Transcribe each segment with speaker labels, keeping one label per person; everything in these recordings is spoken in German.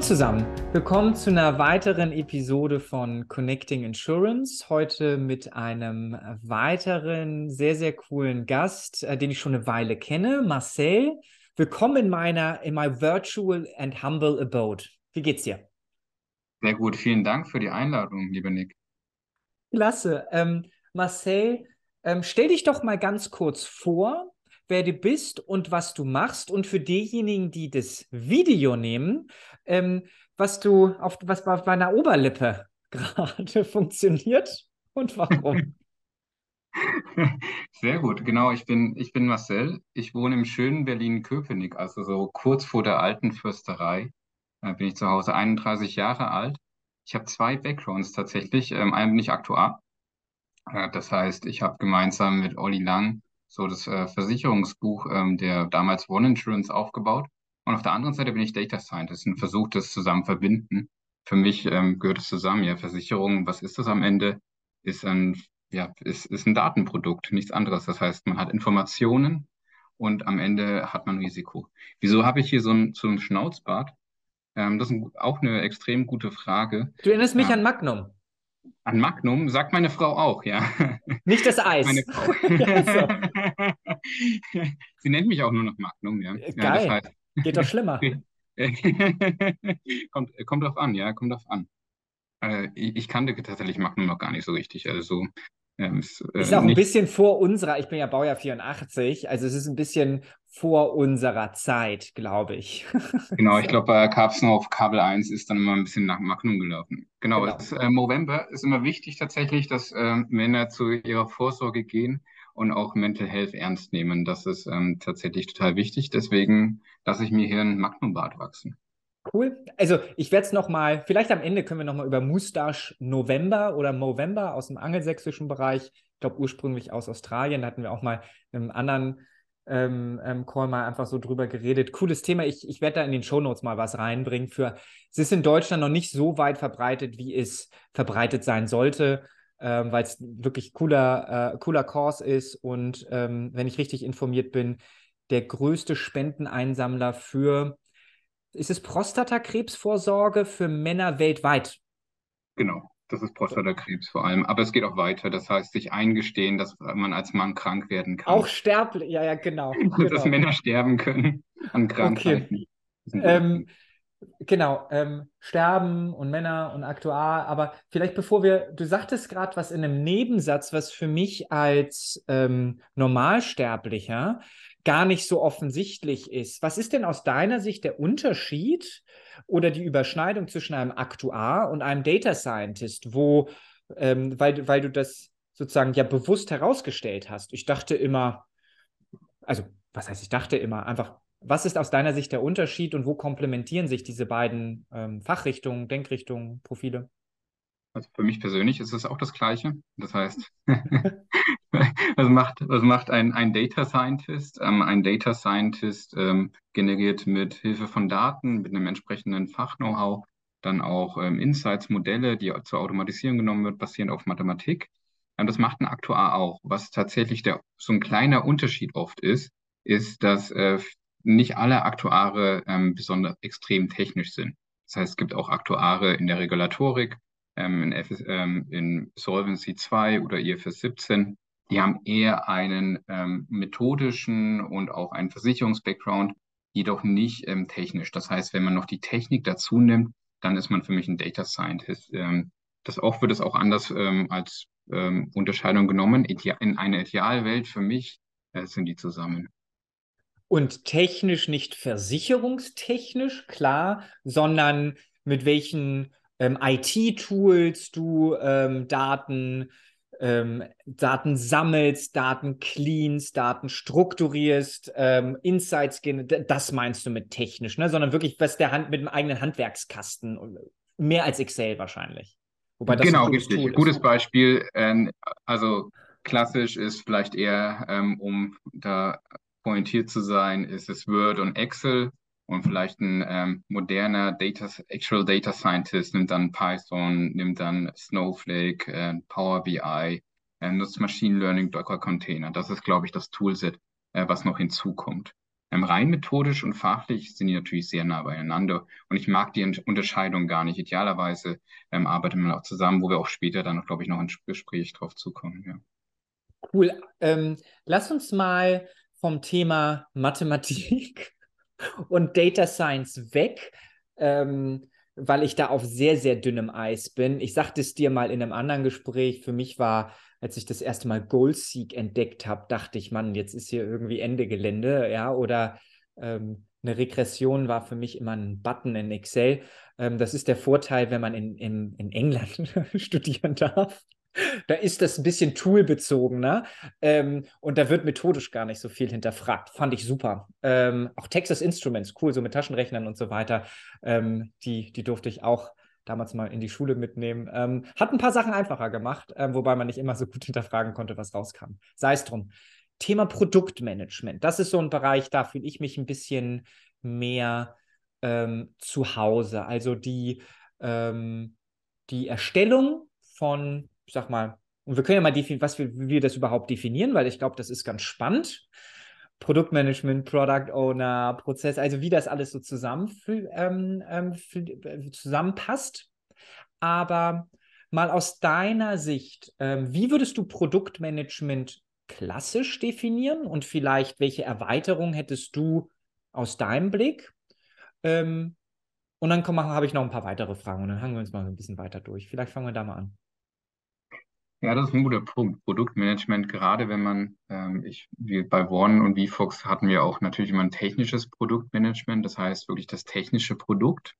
Speaker 1: zusammen, willkommen zu einer weiteren Episode von Connecting Insurance. Heute mit einem weiteren sehr, sehr coolen Gast, äh, den ich schon eine Weile kenne, Marcel. Willkommen in meiner, in my virtual and humble abode. Wie geht's dir?
Speaker 2: Sehr gut, vielen Dank für die Einladung, lieber Nick.
Speaker 1: Klasse. Ähm, Marcel, ähm, stell dich doch mal ganz kurz vor, wer du bist und was du machst. Und für diejenigen, die das Video nehmen, ähm, was du auf was bei deiner Oberlippe gerade funktioniert und warum.
Speaker 2: Sehr gut, genau. Ich bin, ich bin Marcel. Ich wohne im schönen Berlin-Köpenick, also so kurz vor der alten Fürsterei. Da bin ich zu Hause 31 Jahre alt. Ich habe zwei Backgrounds tatsächlich. Ähm, einen bin ich Aktuar. Äh, das heißt, ich habe gemeinsam mit Olli Lang so das äh, Versicherungsbuch ähm, der damals One Insurance aufgebaut. Und auf der anderen Seite bin ich Data Scientist und versuche das zusammen verbinden. Für mich ähm, gehört es zusammen. Ja, Versicherung, was ist das am Ende? Ist ein, ja, ist, ist ein Datenprodukt, nichts anderes. Das heißt, man hat Informationen und am Ende hat man Risiko. Wieso habe ich hier so ein, so ein Schnauzbart? Ähm, das ist ein, auch eine extrem gute Frage.
Speaker 1: Du erinnerst mich ja. an Magnum.
Speaker 2: An Magnum sagt meine Frau auch, ja.
Speaker 1: Nicht das Eis. Meine Frau.
Speaker 2: Sie nennt mich auch nur noch Magnum, ja.
Speaker 1: Geil. Ja, das heißt, Geht doch schlimmer.
Speaker 2: kommt, kommt drauf an, ja, kommt drauf an. Äh, ich, ich, kannte tatsächlich Magnum noch gar nicht so richtig. Also
Speaker 1: ähm, ist, äh, ist auch ein bisschen vor unserer, ich bin ja Baujahr 84, also es ist ein bisschen vor unserer Zeit, glaube ich.
Speaker 2: genau, ich glaube, bei Carpsen auf Kabel 1 ist dann immer ein bisschen nach Magnum gelaufen. Genau, genau. Das, äh, Movember ist immer wichtig tatsächlich, dass äh, Männer zu ihrer Vorsorge gehen und auch Mental Health ernst nehmen. Das ist ähm, tatsächlich total wichtig. Deswegen lasse ich mir hier ein Magnumbart wachsen.
Speaker 1: Cool. Also ich werde es nochmal, vielleicht am Ende können wir nochmal über Mustache November oder Movember aus dem angelsächsischen Bereich, ich glaube ursprünglich aus Australien, da hatten wir auch mal in einem anderen ähm, ähm, Call mal einfach so drüber geredet. Cooles Thema. Ich, ich werde da in den Shownotes mal was reinbringen für, es ist in Deutschland noch nicht so weit verbreitet, wie es verbreitet sein sollte ähm, weil es wirklich cooler, äh, cooler Kurs ist und ähm, wenn ich richtig informiert bin, der größte Spendeneinsammler für, ist es Prostatakrebsvorsorge für Männer weltweit?
Speaker 2: Genau, das ist Prostatakrebs vor allem. Aber es geht auch weiter. Das heißt, sich eingestehen, dass man als Mann krank werden kann.
Speaker 1: Auch sterblich, ja, ja, genau.
Speaker 2: dass
Speaker 1: genau.
Speaker 2: Männer sterben können an Krankheiten.
Speaker 1: Okay. Ähm, Genau, ähm, Sterben und Männer und Aktuar, aber vielleicht bevor wir, du sagtest gerade was in einem Nebensatz, was für mich als ähm, Normalsterblicher gar nicht so offensichtlich ist. Was ist denn aus deiner Sicht der Unterschied oder die Überschneidung zwischen einem Aktuar und einem Data Scientist, wo, ähm, weil, weil du das sozusagen ja bewusst herausgestellt hast? Ich dachte immer, also was heißt, ich dachte immer, einfach was ist aus deiner Sicht der Unterschied und wo komplementieren sich diese beiden ähm, Fachrichtungen, Denkrichtungen, Profile?
Speaker 2: Also für mich persönlich ist es auch das Gleiche. Das heißt, was macht, was macht ein, ein Data Scientist? Ähm, ein Data Scientist ähm, generiert mit Hilfe von Daten, mit einem entsprechenden Fach-Know-how, dann auch ähm, Insights, Modelle, die zur Automatisierung genommen wird, basierend auf Mathematik. Ähm, das macht ein Aktuar auch. Was tatsächlich der, so ein kleiner Unterschied oft ist, ist, dass äh, nicht alle Aktuare ähm, besonders extrem technisch sind. Das heißt, es gibt auch Aktuare in der Regulatorik, ähm, in, F ähm, in Solvency 2 oder IFS 17. Die haben eher einen ähm, methodischen und auch einen Versicherungsbackground, jedoch nicht ähm, technisch. Das heißt, wenn man noch die Technik dazu nimmt, dann ist man für mich ein Data Scientist. Ähm, das auch wird es auch anders als Unterscheidung genommen. In einer Idealwelt für mich äh, sind die zusammen.
Speaker 1: Und technisch nicht versicherungstechnisch, klar, sondern mit welchen ähm, IT-Tools du ähm, Daten, ähm, Daten sammelst, Daten cleanst, Daten strukturierst, ähm, Insights gehen, das meinst du mit technisch, ne? sondern wirklich was der Hand mit dem eigenen Handwerkskasten, mehr als Excel wahrscheinlich.
Speaker 2: Wobei das genau, richtig. Tool Gutes ist. Beispiel. Ähm, also klassisch ist vielleicht eher, ähm, um da pointiert zu sein, ist es Word und Excel und vielleicht ein ähm, moderner Data, Actual Data Scientist nimmt dann Python, nimmt dann Snowflake, äh, Power BI, äh, nutzt Machine Learning, Docker Container. Das ist, glaube ich, das Toolset, äh, was noch hinzukommt. Ähm, rein methodisch und fachlich sind die natürlich sehr nah beieinander. Und ich mag die Unterscheidung gar nicht. Idealerweise ähm, arbeitet man auch zusammen, wo wir auch später dann, glaube ich, noch ein Gespräch drauf zukommen. Ja.
Speaker 1: Cool. Ähm, lass uns mal vom Thema Mathematik und Data Science weg, ähm, weil ich da auf sehr, sehr dünnem Eis bin. Ich sagte es dir mal in einem anderen Gespräch. Für mich war, als ich das erste Mal Goalseek entdeckt habe, dachte ich, Mann, jetzt ist hier irgendwie Ende Gelände, ja, oder ähm, eine Regression war für mich immer ein Button in Excel. Ähm, das ist der Vorteil, wenn man in, in, in England studieren darf da ist das ein bisschen toolbezogener ähm, und da wird methodisch gar nicht so viel hinterfragt. Fand ich super. Ähm, auch Texas Instruments, cool, so mit Taschenrechnern und so weiter. Ähm, die, die durfte ich auch damals mal in die Schule mitnehmen. Ähm, hat ein paar Sachen einfacher gemacht, ähm, wobei man nicht immer so gut hinterfragen konnte, was rauskam. Sei es drum. Thema Produktmanagement. Das ist so ein Bereich, da fühle ich mich ein bisschen mehr ähm, zu Hause. Also die, die Erstellung von ich sag mal, und wir können ja mal definieren, was wir, wir das überhaupt definieren, weil ich glaube, das ist ganz spannend. Produktmanagement, Product Owner, Prozess, also wie das alles so zusammen, ähm, ähm, zusammenpasst. Aber mal aus deiner Sicht, ähm, wie würdest du Produktmanagement klassisch definieren und vielleicht welche Erweiterung hättest du aus deinem Blick? Ähm, und dann habe ich noch ein paar weitere Fragen und dann hangen wir uns mal ein bisschen weiter durch. Vielleicht fangen wir da mal an.
Speaker 2: Ja, das ist ein guter Punkt. Produktmanagement, gerade wenn man, ähm, ich, wir bei One und VFox hatten wir auch natürlich immer ein technisches Produktmanagement, das heißt wirklich das technische Produkt.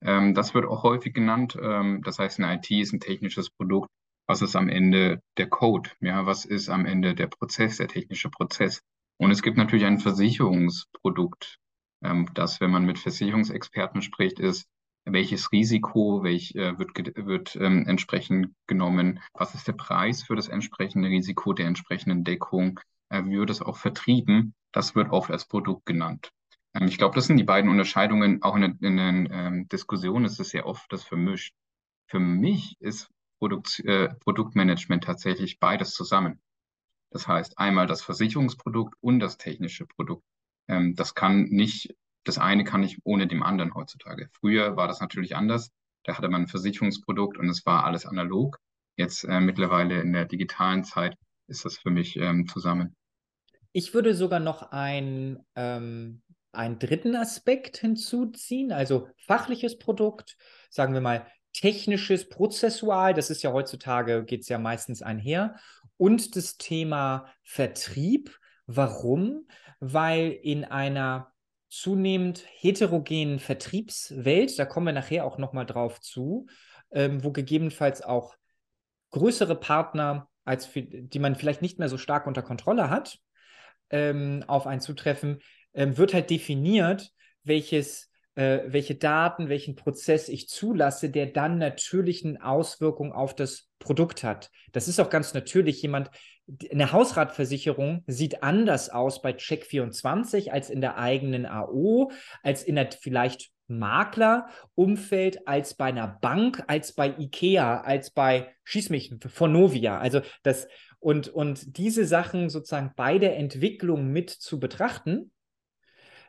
Speaker 2: Ähm, das wird auch häufig genannt. Ähm, das heißt, eine IT ist ein technisches Produkt. Was ist am Ende der Code? Ja, was ist am Ende der Prozess, der technische Prozess? Und es gibt natürlich ein Versicherungsprodukt, ähm, das, wenn man mit Versicherungsexperten spricht, ist, welches Risiko welch, äh, wird, wird ähm, entsprechend genommen, was ist der Preis für das entsprechende Risiko der entsprechenden Deckung, äh, wie wird es auch vertrieben, das wird oft als Produkt genannt. Ähm, ich glaube, das sind die beiden Unterscheidungen, auch in, in den ähm, Diskussionen ist es sehr oft das vermischt. Für mich ist Produkt, äh, Produktmanagement tatsächlich beides zusammen. Das heißt, einmal das Versicherungsprodukt und das technische Produkt. Ähm, das kann nicht das eine kann ich ohne dem anderen heutzutage. Früher war das natürlich anders. Da hatte man ein Versicherungsprodukt und es war alles analog. Jetzt äh, mittlerweile in der digitalen Zeit ist das für mich ähm, zusammen.
Speaker 1: Ich würde sogar noch ein, ähm, einen dritten Aspekt hinzuziehen, also fachliches Produkt, sagen wir mal technisches, prozessual, das ist ja heutzutage, geht es ja meistens einher, und das Thema Vertrieb. Warum? Weil in einer zunehmend heterogenen Vertriebswelt, da kommen wir nachher auch nochmal drauf zu, ähm, wo gegebenenfalls auch größere Partner, als für, die man vielleicht nicht mehr so stark unter Kontrolle hat, ähm, auf einen zutreffen, ähm, wird halt definiert, welches äh, welche Daten, welchen Prozess ich zulasse, der dann natürlich eine Auswirkung auf das Produkt hat. Das ist auch ganz natürlich. Jemand, eine Hausratversicherung sieht anders aus bei Check24 als in der eigenen AO, als in der vielleicht Maklerumfeld, als bei einer Bank, als bei IKEA, als bei Schieß mich, Vonovia. Also das und, und diese Sachen sozusagen bei der Entwicklung mit zu betrachten,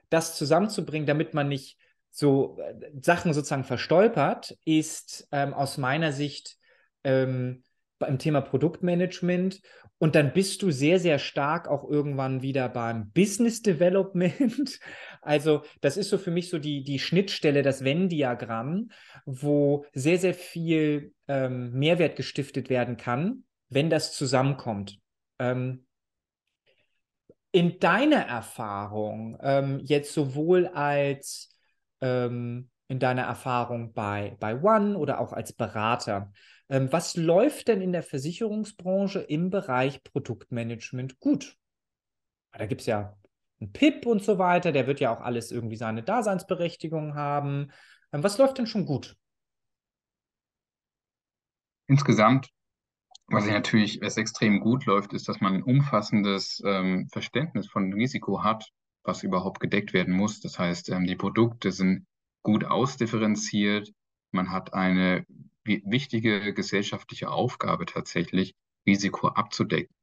Speaker 1: das zusammenzubringen, damit man nicht so äh, Sachen sozusagen verstolpert, ist ähm, aus meiner Sicht ähm, beim Thema Produktmanagement. Und dann bist du sehr, sehr stark auch irgendwann wieder beim Business Development. Also das ist so für mich so die, die Schnittstelle, das Venn-Diagramm, wo sehr, sehr viel ähm, Mehrwert gestiftet werden kann, wenn das zusammenkommt. Ähm, in deiner Erfahrung, ähm, jetzt sowohl als ähm, in deiner Erfahrung bei, bei One oder auch als Berater. Ähm, was läuft denn in der Versicherungsbranche im Bereich Produktmanagement gut? Da gibt es ja einen PIP und so weiter, der wird ja auch alles irgendwie seine Daseinsberechtigung haben. Ähm, was läuft denn schon gut?
Speaker 2: Insgesamt, was ich natürlich, was extrem gut läuft, ist, dass man ein umfassendes ähm, Verständnis von Risiko hat was überhaupt gedeckt werden muss. Das heißt, ähm, die Produkte sind gut ausdifferenziert. Man hat eine wichtige gesellschaftliche Aufgabe tatsächlich, Risiko abzudecken.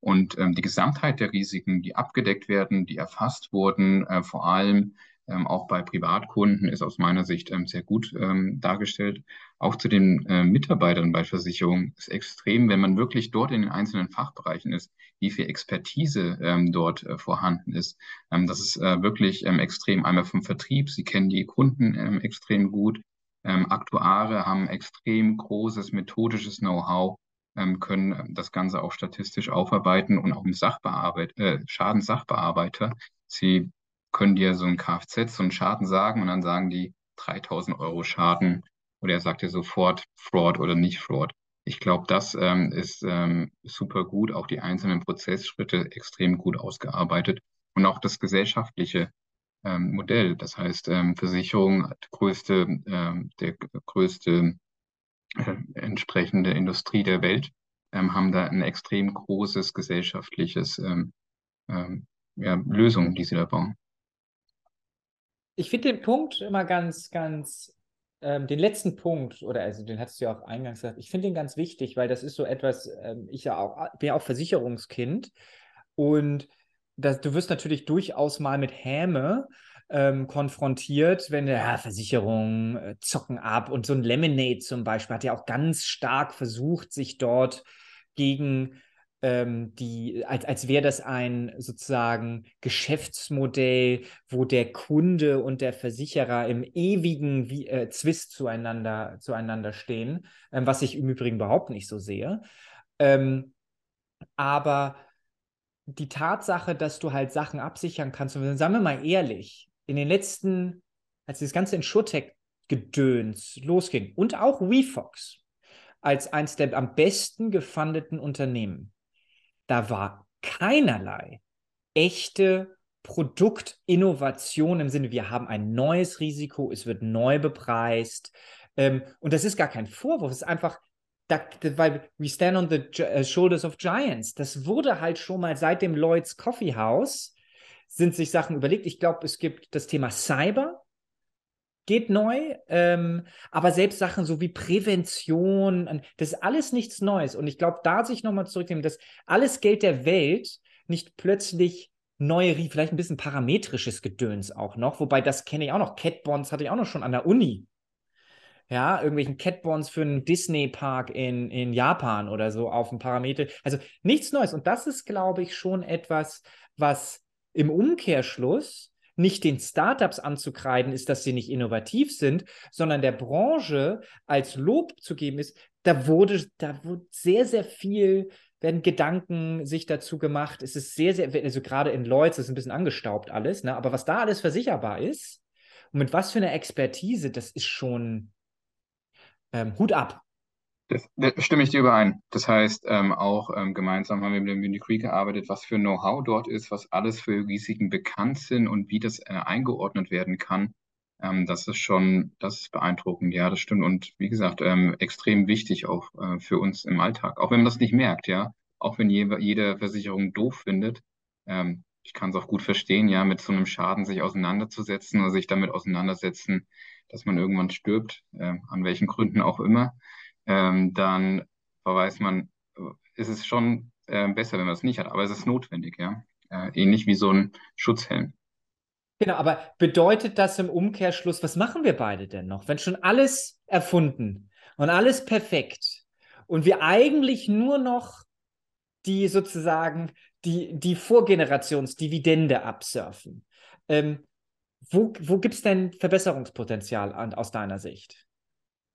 Speaker 2: Und ähm, die Gesamtheit der Risiken, die abgedeckt werden, die erfasst wurden, äh, vor allem ähm, auch bei Privatkunden, ist aus meiner Sicht ähm, sehr gut ähm, dargestellt. Auch zu den äh, Mitarbeitern bei Versicherungen ist extrem, wenn man wirklich dort in den einzelnen Fachbereichen ist, wie viel Expertise ähm, dort äh, vorhanden ist. Ähm, das ist äh, wirklich ähm, extrem. Einmal vom Vertrieb, sie kennen die Kunden ähm, extrem gut. Ähm, Aktuare haben extrem großes methodisches Know-how ähm, können ähm, das Ganze auch statistisch aufarbeiten und auch im Sachbearbeit äh, Schadenssachbearbeiter. Sie können dir so ein Kfz, so einen Schaden sagen und dann sagen die 3000 Euro Schaden oder er sagt dir sofort Fraud oder nicht Fraud. Ich glaube, das ähm, ist ähm, super gut, auch die einzelnen Prozessschritte extrem gut ausgearbeitet und auch das gesellschaftliche ähm, Modell. Das heißt, ähm, Versicherung, größte, ähm, der größte äh, entsprechende Industrie der Welt, ähm, haben da ein extrem großes gesellschaftliches ähm, ähm, ja, Lösungen, die sie da bauen.
Speaker 1: Ich finde den Punkt immer ganz, ganz, ähm, den letzten Punkt, oder also den hattest du ja auch eingangs gesagt, ich finde den ganz wichtig, weil das ist so etwas, ähm, ich ja auch, bin ja auch Versicherungskind und das, du wirst natürlich durchaus mal mit Häme ähm, konfrontiert, wenn der ja, Versicherung äh, zocken ab und so ein Lemonade zum Beispiel hat ja auch ganz stark versucht, sich dort gegen ähm, die, als, als wäre das ein sozusagen Geschäftsmodell, wo der Kunde und der Versicherer im ewigen wie, äh, Zwist zueinander, zueinander stehen, ähm, was ich im Übrigen überhaupt nicht so sehe. Ähm, aber die Tatsache, dass du halt Sachen absichern kannst, und sagen wir mal ehrlich, in den letzten, als das ganze Insurtech-Gedöns losging und auch WeFox als eines der am besten gefundeten Unternehmen, da war keinerlei echte Produktinnovation im Sinne, wir haben ein neues Risiko, es wird neu bepreist. Ähm, und das ist gar kein Vorwurf, es ist einfach, da, weil we stand on the uh, shoulders of giants. Das wurde halt schon mal seit dem Lloyds Coffee House sind sich Sachen überlegt. Ich glaube, es gibt das Thema Cyber, geht neu, ähm, aber selbst Sachen so wie Prävention, das ist alles nichts Neues. Und ich glaube, da sich nochmal zurücknehmen, dass alles Geld der Welt nicht plötzlich neue, vielleicht ein bisschen parametrisches Gedöns auch noch, wobei das kenne ich auch noch. Cat Bonds hatte ich auch noch schon an der Uni. Ja, irgendwelchen Cat Bonds für einen Disney-Park in, in Japan oder so auf dem Parameter. Also nichts Neues. Und das ist, glaube ich, schon etwas, was im Umkehrschluss nicht den Startups anzukreiden ist, dass sie nicht innovativ sind, sondern der Branche als Lob zu geben ist, da wurde, da wurde sehr, sehr viel, werden Gedanken sich dazu gemacht. Es ist sehr, sehr, also gerade in Lloyds ist ein bisschen angestaubt alles, ne? aber was da alles versicherbar ist und mit was für einer Expertise, das ist schon ähm, Hut ab.
Speaker 2: Das, das stimme ich dir überein. Das heißt, ähm, auch ähm, gemeinsam haben wir mit dem Unity Creek gearbeitet, was für Know-how dort ist, was alles für Risiken bekannt sind und wie das äh, eingeordnet werden kann. Ähm, das ist schon, das ist beeindruckend. Ja, das stimmt. Und wie gesagt, ähm, extrem wichtig auch äh, für uns im Alltag. Auch wenn man das nicht merkt, ja. Auch wenn je, jede Versicherung doof findet. Ähm, ich kann es auch gut verstehen, ja, mit so einem Schaden sich auseinanderzusetzen oder sich damit auseinandersetzen, dass man irgendwann stirbt, äh, an welchen Gründen auch immer ähm, dann weiß man, ist es schon äh, besser, wenn man es nicht hat. Aber es ist notwendig, ja. Äh, ähnlich wie so ein Schutzhelm.
Speaker 1: Genau, aber bedeutet das im Umkehrschluss, was machen wir beide denn noch? Wenn schon alles erfunden und alles perfekt und wir eigentlich nur noch die sozusagen die, die Vorgenerationsdividende absurfen. Ähm, wo wo gibt es denn Verbesserungspotenzial an, aus deiner Sicht?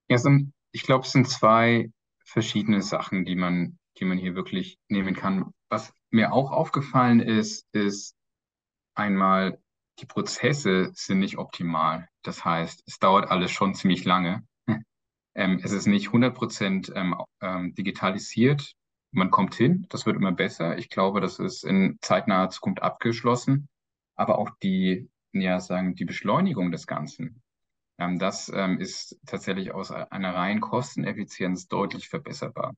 Speaker 2: Ja, sind ich glaube, es sind zwei verschiedene Sachen, die man, die man hier wirklich nehmen kann. Was mir auch aufgefallen ist, ist einmal, die Prozesse sind nicht optimal. Das heißt, es dauert alles schon ziemlich lange. Ähm, es ist nicht 100 Prozent ähm, ähm, digitalisiert. Man kommt hin, das wird immer besser. Ich glaube, das ist in zeitnaher Zukunft abgeschlossen. Aber auch die, ja, sagen, die Beschleunigung des Ganzen ähm, das ähm, ist tatsächlich aus einer reinen Kosteneffizienz deutlich verbesserbar.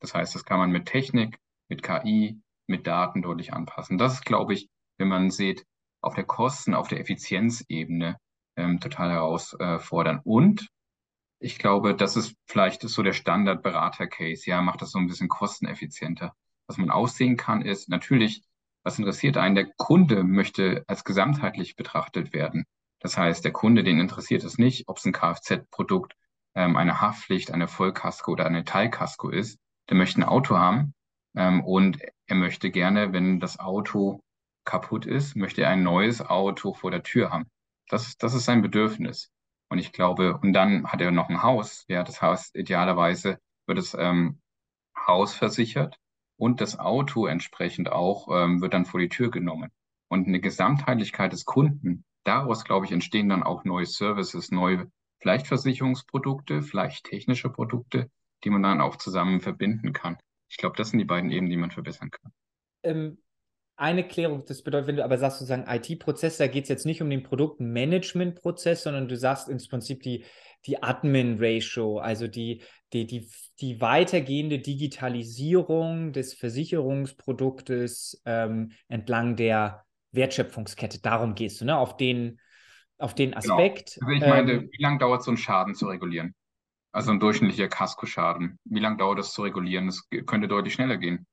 Speaker 2: Das heißt, das kann man mit Technik, mit KI, mit Daten deutlich anpassen. Das ist, glaube ich, wenn man sieht, auf der Kosten-, auf der Effizienzebene ähm, total herausfordern. Und ich glaube, das ist vielleicht so der Standard-Berater-Case. Ja, macht das so ein bisschen kosteneffizienter. was man aussehen kann, ist natürlich, was interessiert einen? Der Kunde möchte als gesamtheitlich betrachtet werden. Das heißt, der Kunde, den interessiert es nicht, ob es ein Kfz-Produkt, ähm, eine Haftpflicht, eine Vollkasko oder eine Teilkasko ist. Der möchte ein Auto haben ähm, und er möchte gerne, wenn das Auto kaputt ist, möchte er ein neues Auto vor der Tür haben. Das, das ist sein Bedürfnis. Und ich glaube, und dann hat er noch ein Haus. Ja, das Haus idealerweise wird das ähm, Haus versichert und das Auto entsprechend auch ähm, wird dann vor die Tür genommen. Und eine Gesamtheitlichkeit des Kunden, daraus, glaube ich, entstehen dann auch neue Services, neue vielleicht Versicherungsprodukte, vielleicht technische Produkte, die man dann auch zusammen verbinden kann. Ich glaube, das sind die beiden Ebenen, die man verbessern kann.
Speaker 1: Ähm, eine Klärung, das bedeutet, wenn du aber sagst, sozusagen IT-Prozess, da geht es jetzt nicht um den Produktmanagement-Prozess, sondern du sagst ins Prinzip die, die Admin-Ratio, also die, die, die, die weitergehende Digitalisierung des Versicherungsproduktes ähm, entlang der Wertschöpfungskette. Darum gehst du, ne? Auf den, auf den genau. Aspekt.
Speaker 2: Genau. Also ich meine, ähm, wie lange dauert so ein Schaden zu regulieren? Also ein durchschnittlicher Kaskoschaden. Wie lange dauert das zu regulieren? Das könnte deutlich schneller gehen.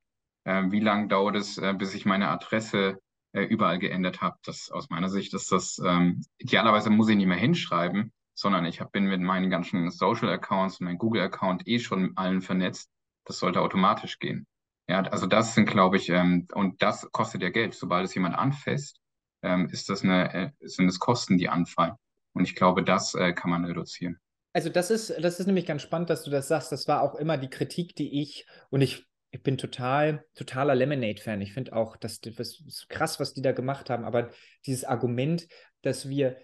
Speaker 2: Äh, wie lange dauert es, äh, bis ich meine Adresse äh, überall geändert habe? Das aus meiner Sicht ist das ähm, idealerweise muss ich nicht mehr hinschreiben, sondern ich hab, bin mit meinen ganzen Social Accounts und meinem Google Account eh schon allen vernetzt. Das sollte automatisch gehen. Ja, also das sind, glaube ich, ähm, und das kostet ja Geld. Sobald es jemand anfasst, ähm, ist das eine, äh, sind es Kosten, die anfallen. Und ich glaube, das äh, kann man reduzieren.
Speaker 1: Also das ist, das ist nämlich ganz spannend, dass du das sagst. Das war auch immer die Kritik, die ich, und ich ich bin total, totaler Lemonade-Fan. Ich finde auch, das ist krass, was die da gemacht haben. Aber dieses Argument, dass wir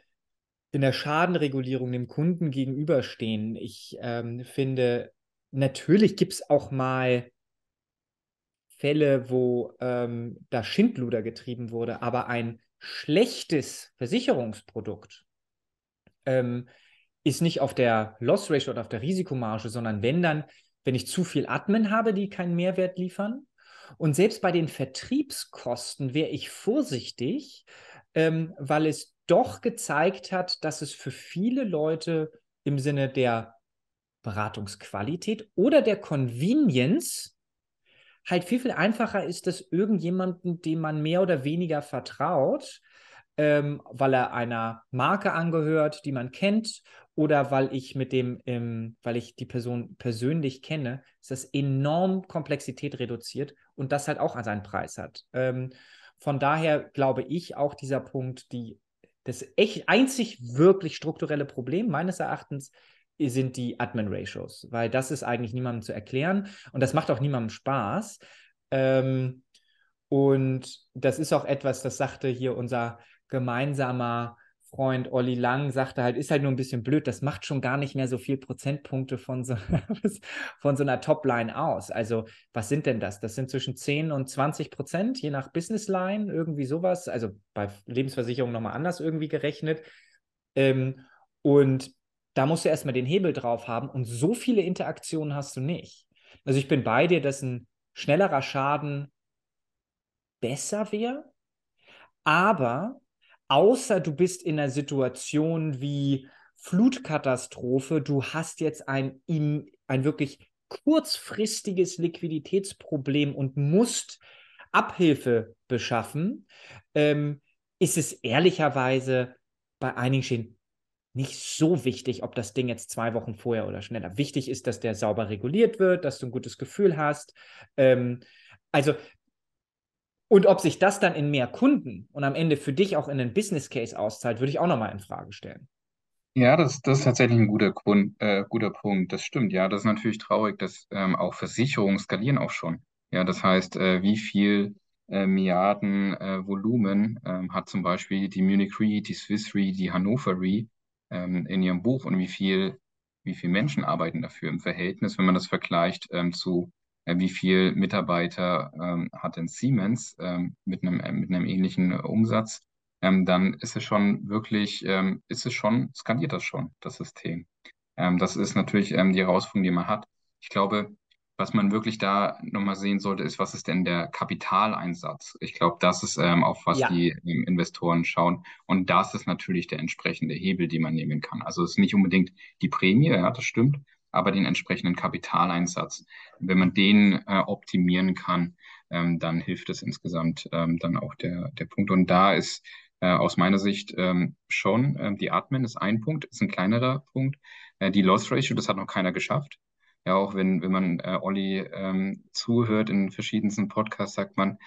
Speaker 1: in der Schadenregulierung dem Kunden gegenüberstehen, ich ähm, finde, natürlich gibt es auch mal Fälle, wo ähm, da Schindluder getrieben wurde, aber ein schlechtes Versicherungsprodukt ähm, ist nicht auf der Loss Ratio oder auf der Risikomarge, sondern wenn dann wenn ich zu viel Admin habe, die keinen Mehrwert liefern. Und selbst bei den Vertriebskosten wäre ich vorsichtig, ähm, weil es doch gezeigt hat, dass es für viele Leute im Sinne der Beratungsqualität oder der Convenience halt viel, viel einfacher ist, dass irgendjemanden, dem man mehr oder weniger vertraut, ähm, weil er einer Marke angehört, die man kennt oder weil ich mit dem, ähm, weil ich die Person persönlich kenne, ist das enorm Komplexität reduziert und das halt auch an seinen Preis hat. Ähm, von daher glaube ich auch dieser Punkt, die das echt einzig wirklich strukturelle Problem meines Erachtens sind die Admin-Ratios, weil das ist eigentlich niemandem zu erklären und das macht auch niemandem Spaß. Ähm, und das ist auch etwas, das sagte hier unser gemeinsamer Freund Olli Lang sagte halt, ist halt nur ein bisschen blöd, das macht schon gar nicht mehr so viel Prozentpunkte von so, von so einer Topline aus. Also, was sind denn das? Das sind zwischen 10 und 20 Prozent, je nach Businessline, irgendwie sowas. Also bei Lebensversicherung nochmal anders irgendwie gerechnet. Ähm, und da musst du erstmal den Hebel drauf haben und so viele Interaktionen hast du nicht. Also ich bin bei dir, dass ein schnellerer Schaden besser wäre, aber außer du bist in einer Situation wie Flutkatastrophe, du hast jetzt ein, ein wirklich kurzfristiges Liquiditätsproblem und musst Abhilfe beschaffen, ähm, ist es ehrlicherweise bei einigen Schäden nicht so wichtig, ob das Ding jetzt zwei Wochen vorher oder schneller. Wichtig ist, dass der sauber reguliert wird, dass du ein gutes Gefühl hast. Ähm, also und ob sich das dann in mehr Kunden und am Ende für dich auch in einen Business Case auszahlt, würde ich auch nochmal in Frage stellen.
Speaker 2: Ja, das, das ist tatsächlich ein guter, Grund, äh, guter Punkt. Das stimmt, ja. Das ist natürlich traurig, dass ähm, auch Versicherungen skalieren auch schon. Ja, das heißt, äh, wie viel äh, Milliarden äh, Volumen ähm, hat zum Beispiel die Munich Re, die Swiss Re, die Hannover Re ähm, in ihrem Buch und wie viel, wie viel Menschen arbeiten dafür im Verhältnis, wenn man das vergleicht ähm, zu wie viel Mitarbeiter ähm, hat denn Siemens ähm, mit einem, äh, mit einem ähnlichen Umsatz, ähm, dann ist es schon wirklich, ähm, ist es schon, skaliert das schon, das System. Ähm, das ist natürlich ähm, die Herausforderung, die man hat. Ich glaube, was man wirklich da nochmal sehen sollte, ist, was ist denn der Kapitaleinsatz? Ich glaube, das ist ähm, auf was ja. die Investoren schauen. Und das ist natürlich der entsprechende Hebel, den man nehmen kann. Also es ist nicht unbedingt die Prämie, ja, das stimmt, aber den entsprechenden Kapitaleinsatz. Wenn man den äh, optimieren kann, ähm, dann hilft es insgesamt ähm, dann auch der, der Punkt. Und da ist äh, aus meiner Sicht ähm, schon ähm, die Atmen ist ein Punkt, ist ein kleinerer Punkt. Äh, die Loss Ratio, das hat noch keiner geschafft. Ja, auch wenn, wenn man äh, Olli ähm, zuhört in verschiedensten Podcasts, sagt man,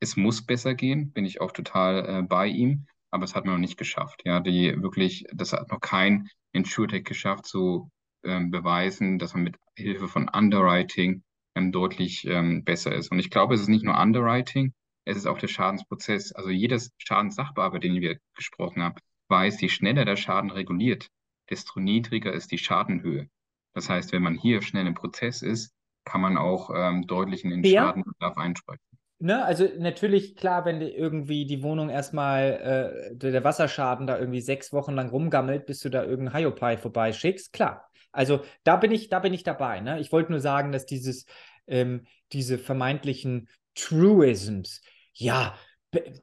Speaker 2: es muss besser gehen, bin ich auch total äh, bei ihm, aber es hat man noch nicht geschafft. Ja, die wirklich, das hat noch kein InsurTech geschafft, ähm, beweisen, dass man mit Hilfe von Underwriting ähm, deutlich ähm, besser ist. Und ich glaube, es ist nicht nur Underwriting, es ist auch der Schadensprozess. Also jedes Schadenssachbearbeiter, den wir gesprochen haben, weiß, je schneller der Schaden reguliert, desto niedriger ist die Schadenhöhe. Das heißt, wenn man hier schnell im Prozess ist, kann man auch ähm, deutlich in den ja. Schadenbedarf einsprechen.
Speaker 1: Ne, also natürlich, klar, wenn irgendwie die Wohnung erstmal, äh, der Wasserschaden da irgendwie sechs Wochen lang rumgammelt, bis du da irgendeinen Hyopai vorbeischickst, klar. Also da bin ich, da bin ich dabei. Ne? Ich wollte nur sagen, dass dieses, ähm, diese vermeintlichen Truisms, ja,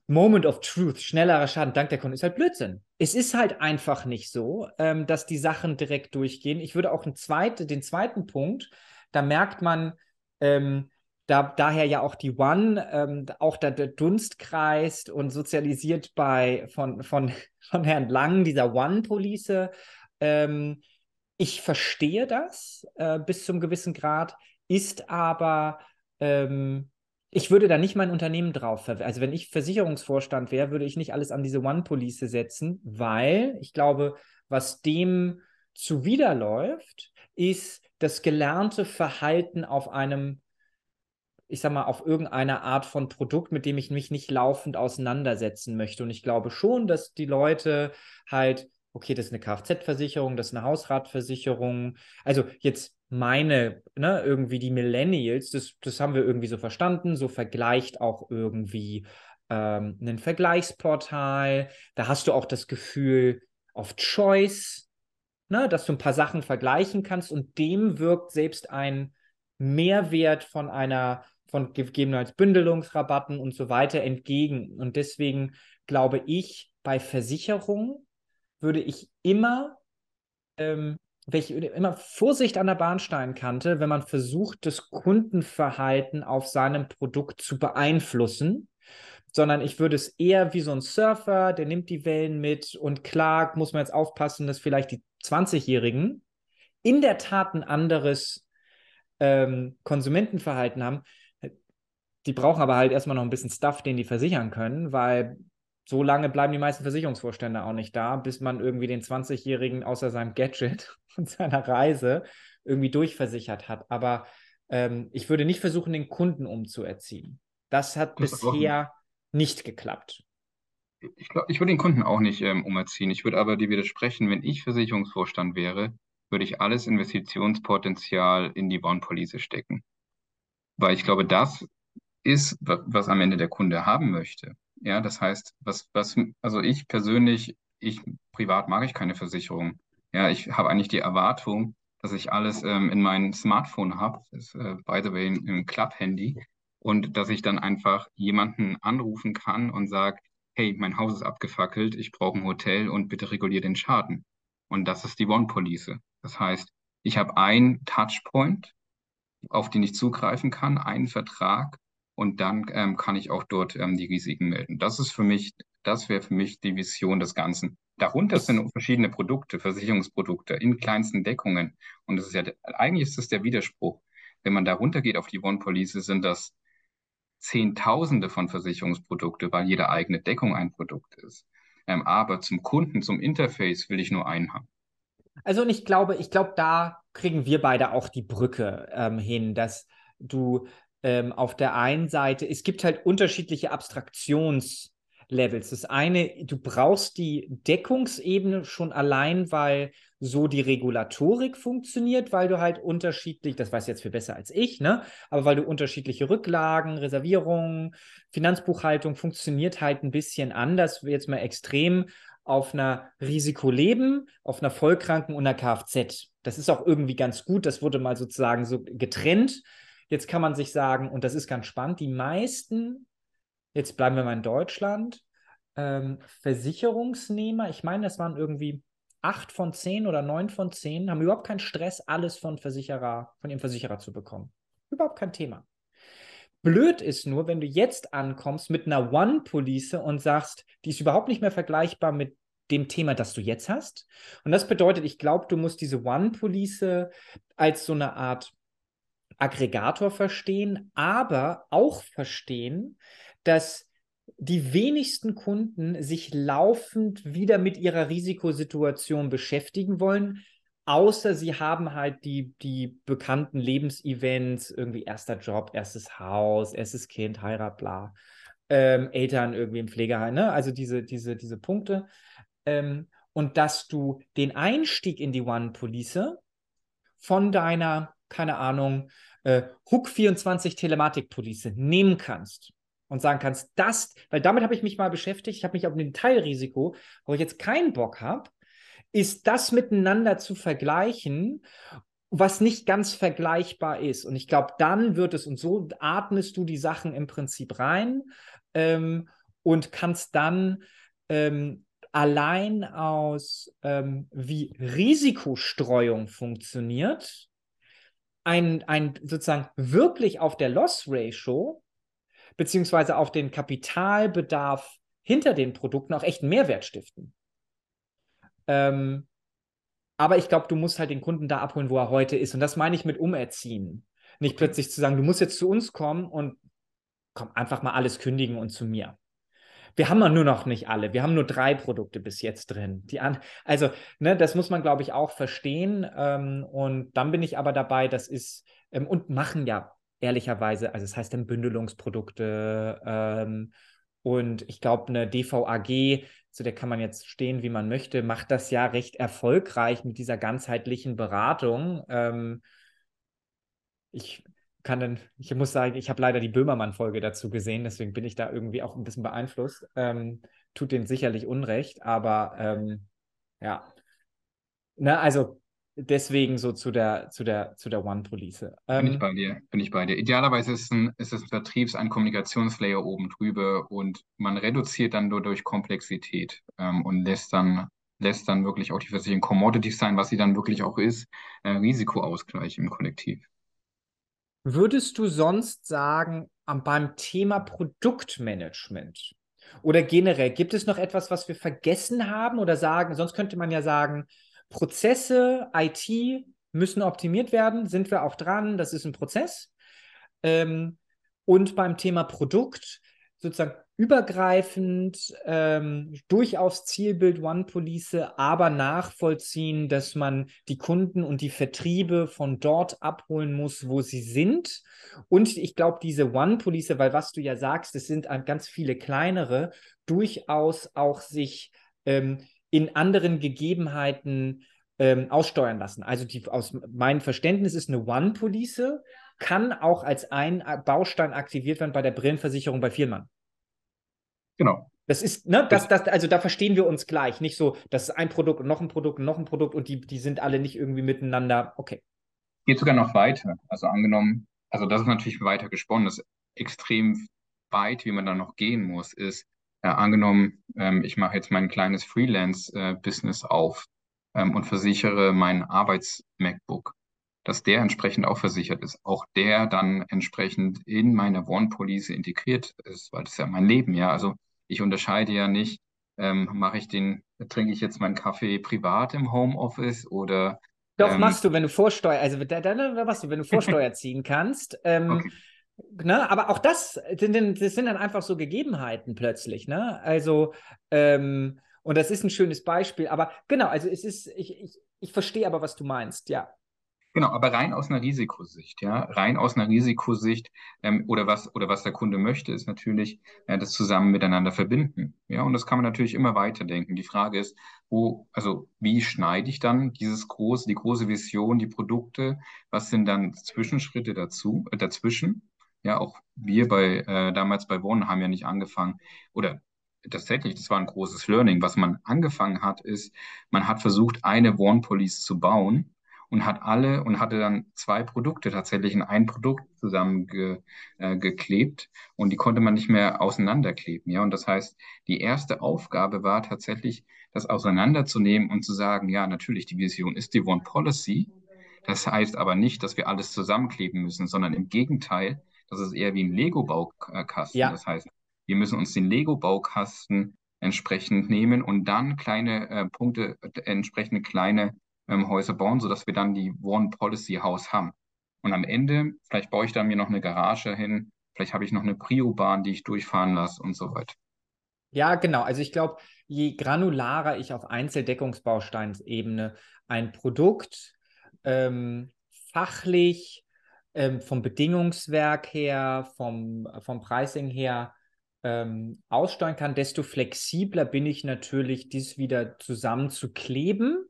Speaker 1: Moment of Truth, schnellerer Schaden dank der Kunde, ist halt Blödsinn. Es ist halt einfach nicht so, ähm, dass die Sachen direkt durchgehen. Ich würde auch zweite, den zweiten Punkt, da merkt man, ähm, da, daher ja auch die One, ähm, auch da der Dunst kreist und sozialisiert bei von, von, von Herrn Lang, dieser One-Police. Ähm, ich verstehe das äh, bis zum gewissen Grad, ist aber ähm, ich würde da nicht mein Unternehmen drauf verwenden. Also wenn ich Versicherungsvorstand wäre, würde ich nicht alles an diese One-Police setzen, weil ich glaube, was dem zuwiderläuft, ist das gelernte Verhalten auf einem, ich sag mal, auf irgendeiner Art von Produkt, mit dem ich mich nicht laufend auseinandersetzen möchte. Und ich glaube schon, dass die Leute halt, okay, das ist eine Kfz-Versicherung, das ist eine Hausratversicherung. Also jetzt meine, ne, irgendwie die Millennials, das, das haben wir irgendwie so verstanden, so vergleicht auch irgendwie ähm, ein Vergleichsportal. Da hast du auch das Gefühl auf Choice, ne, dass du ein paar Sachen vergleichen kannst und dem wirkt selbst ein Mehrwert von einer, von gegebenenfalls Bündelungsrabatten und so weiter entgegen. Und deswegen glaube ich, bei Versicherungen würde ich immer ähm, welche immer Vorsicht an der Bahnsteinkante, wenn man versucht, das Kundenverhalten auf seinem Produkt zu beeinflussen, sondern ich würde es eher wie so ein Surfer, der nimmt die Wellen mit und klar muss man jetzt aufpassen, dass vielleicht die 20-Jährigen in der Tat ein anderes ähm, Konsumentenverhalten haben. Die brauchen aber halt erstmal noch ein bisschen Stuff, den die versichern können, weil so lange bleiben die meisten Versicherungsvorstände auch nicht da, bis man irgendwie den 20-Jährigen außer seinem Gadget und seiner Reise irgendwie durchversichert hat. Aber ähm, ich würde nicht versuchen, den Kunden umzuerziehen. Das hat das bisher nicht geklappt.
Speaker 2: Ich, glaub, ich würde den Kunden auch nicht ähm, umerziehen. Ich würde aber dir widersprechen, wenn ich Versicherungsvorstand wäre, würde ich alles Investitionspotenzial in die Bondpolice stecken. Weil ich glaube, das ist, was am Ende der Kunde haben möchte. Ja, das heißt, was, was, also ich persönlich, ich privat mag ich keine Versicherung. Ja, ich habe eigentlich die Erwartung, dass ich alles ähm, in meinem Smartphone habe, ist äh, by the way ein Club-Handy, und dass ich dann einfach jemanden anrufen kann und sage, hey, mein Haus ist abgefackelt, ich brauche ein Hotel und bitte regulier den Schaden. Und das ist die One-Police. Das heißt, ich habe einen Touchpoint, auf den ich zugreifen kann, einen Vertrag und dann ähm, kann ich auch dort ähm, die Risiken melden. Das ist für mich, das wäre für mich die Vision des Ganzen. Darunter sind verschiedene Produkte, Versicherungsprodukte in kleinsten Deckungen. Und das ist ja, eigentlich ist das der Widerspruch. Wenn man darunter geht auf die One Police, sind das Zehntausende von Versicherungsprodukte, weil jede eigene Deckung ein Produkt ist. Ähm, aber zum Kunden, zum Interface will ich nur einen haben.
Speaker 1: Also und ich glaube, ich glaube, da kriegen wir beide auch die Brücke ähm, hin, dass du ähm, auf der einen Seite, es gibt halt unterschiedliche Abstraktionslevels. Das eine, du brauchst die Deckungsebene schon allein, weil so die Regulatorik funktioniert, weil du halt unterschiedlich, das weiß jetzt viel besser als ich, ne? Aber weil du unterschiedliche Rücklagen, Reservierungen, Finanzbuchhaltung funktioniert halt ein bisschen anders, jetzt mal extrem auf einer Risikoleben, auf einer Vollkranken und einer Kfz. Das ist auch irgendwie ganz gut. Das wurde mal sozusagen so getrennt. Jetzt kann man sich sagen, und das ist ganz spannend, die meisten, jetzt bleiben wir mal in Deutschland, ähm, Versicherungsnehmer, ich meine, das waren irgendwie acht von zehn oder neun von zehn, haben überhaupt keinen Stress, alles von Versicherer, von ihrem Versicherer zu bekommen. Überhaupt kein Thema. Blöd ist nur, wenn du jetzt ankommst mit einer One-Police und sagst, die ist überhaupt nicht mehr vergleichbar mit dem Thema, das du jetzt hast. Und das bedeutet, ich glaube, du musst diese One-Police als so eine Art Aggregator verstehen, aber auch verstehen, dass die wenigsten Kunden sich laufend wieder mit ihrer Risikosituation beschäftigen wollen, außer sie haben halt die, die bekannten Lebensevents, irgendwie erster Job, erstes Haus, erstes Kind, Heirat, bla, ähm, Eltern irgendwie im Pflegeheim, ne? also diese, diese, diese Punkte. Ähm, und dass du den Einstieg in die One-Police von deiner, keine Ahnung, äh, Hook 24 Telematik-Police nehmen kannst und sagen kannst, das, weil damit habe ich mich mal beschäftigt, ich habe mich auf ein Teilrisiko, wo ich jetzt keinen Bock habe, ist das miteinander zu vergleichen, was nicht ganz vergleichbar ist. Und ich glaube, dann wird es, und so atmest du die Sachen im Prinzip rein ähm, und kannst dann ähm, allein aus, ähm, wie Risikostreuung funktioniert, ein, ein sozusagen wirklich auf der Loss Ratio beziehungsweise auf den Kapitalbedarf hinter den Produkten auch echt Mehrwert stiften. Ähm, aber ich glaube, du musst halt den Kunden da abholen, wo er heute ist. Und das meine ich mit umerziehen. Nicht plötzlich zu sagen, du musst jetzt zu uns kommen und komm, einfach mal alles kündigen und zu mir. Wir haben nur noch nicht alle. Wir haben nur drei Produkte bis jetzt drin. Die an, also, ne, das muss man, glaube ich, auch verstehen. Ähm, und dann bin ich aber dabei, das ist, ähm, und machen ja ehrlicherweise, also es das heißt dann Bündelungsprodukte. Ähm, und ich glaube, eine DVAG, zu der kann man jetzt stehen, wie man möchte, macht das ja recht erfolgreich mit dieser ganzheitlichen Beratung. Ähm, ich kann dann, ich muss sagen, ich habe leider die Böhmermann-Folge dazu gesehen, deswegen bin ich da irgendwie auch ein bisschen beeinflusst. Ähm, tut denen sicherlich Unrecht, aber ähm, ja. Na, also deswegen so zu der, zu der, zu der One-Police.
Speaker 2: Ähm, bin ich bei dir, bin ich bei dir. Idealerweise ist es ein, ist es ein Vertriebs-, ein Kommunikationslayer oben drüber und man reduziert dann nur durch Komplexität ähm, und lässt dann, lässt dann wirklich auch die Versicherung Commodities sein, was sie dann wirklich auch ist, äh, Risikoausgleich im Kollektiv.
Speaker 1: Würdest du sonst sagen, beim Thema Produktmanagement oder generell, gibt es noch etwas, was wir vergessen haben oder sagen, sonst könnte man ja sagen, Prozesse, IT müssen optimiert werden, sind wir auch dran, das ist ein Prozess. Ähm, und beim Thema Produkt sozusagen übergreifend, ähm, durchaus Zielbild One Police, aber nachvollziehen, dass man die Kunden und die Vertriebe von dort abholen muss, wo sie sind. Und ich glaube, diese One Police, weil was du ja sagst, es sind ganz viele kleinere, durchaus auch sich ähm, in anderen Gegebenheiten ähm, aussteuern lassen. Also die, aus meinem Verständnis ist eine One-Police, kann auch als ein Baustein aktiviert werden bei der Brillenversicherung bei Vielmann.
Speaker 2: Genau.
Speaker 1: Das ist, ne, das, das, also da verstehen wir uns gleich. Nicht so, das ist ein Produkt und noch ein Produkt und noch ein Produkt und die, die sind alle nicht irgendwie miteinander. Okay.
Speaker 2: Geht sogar noch weiter. Also angenommen, also das ist natürlich weiter gesponnen, das ist extrem weit, wie man da noch gehen muss, ist, ja, angenommen, ähm, ich mache jetzt mein kleines Freelance-Business äh, auf ähm, und versichere mein Arbeits-MacBook dass der entsprechend auch versichert ist. Auch der dann entsprechend in meine One-Police integriert ist, weil das ist ja mein Leben, ja. Also ich unterscheide ja nicht, ähm, mache ich den, trinke ich jetzt meinen Kaffee privat im Homeoffice oder
Speaker 1: doch, ähm, machst du, wenn du Vorsteuer, also da, da, da machst du, wenn du Vorsteuer ziehen kannst. Ähm, okay. Ne, aber auch das sind, das sind dann einfach so Gegebenheiten plötzlich, ne? Also, ähm, und das ist ein schönes Beispiel, aber genau, also es ist, ich, ich, ich verstehe aber, was du meinst, ja.
Speaker 2: Genau, aber rein aus einer Risikosicht, ja, rein aus einer Risikosicht ähm, oder was oder was der Kunde möchte, ist natürlich äh, das zusammen miteinander verbinden, ja, und das kann man natürlich immer weiterdenken. Die Frage ist, wo, also wie schneide ich dann dieses große, die große Vision, die Produkte, was sind dann Zwischenschritte dazu, äh, dazwischen? Ja, auch wir bei äh, damals bei Wohnen haben ja nicht angefangen oder tatsächlich, das war ein großes Learning. Was man angefangen hat, ist, man hat versucht, eine One Police zu bauen und hat alle und hatte dann zwei Produkte tatsächlich in ein Produkt zusammengeklebt äh, und die konnte man nicht mehr auseinanderkleben. Ja, und das heißt, die erste Aufgabe war tatsächlich, das auseinanderzunehmen und zu sagen, ja, natürlich, die Vision ist die One Policy. Das heißt aber nicht, dass wir alles zusammenkleben müssen, sondern im Gegenteil, Das ist eher wie ein Lego-Baukasten.
Speaker 1: Ja.
Speaker 2: Das heißt, wir müssen uns den Lego-Baukasten entsprechend nehmen und dann kleine äh, Punkte, äh, entsprechende kleine ähm, Häuser bauen, sodass wir dann die One Policy House haben. Und am Ende, vielleicht baue ich da mir noch eine Garage hin, vielleicht habe ich noch eine Prio-Bahn, die ich durchfahren lasse und so weiter.
Speaker 1: Ja, genau. Also ich glaube, je granularer ich auf Einzeldeckungsbausteinsebene ein Produkt ähm, fachlich, ähm, vom Bedingungswerk her, vom, vom Pricing her ähm, aussteuern kann, desto flexibler bin ich natürlich, dies wieder zusammenzukleben.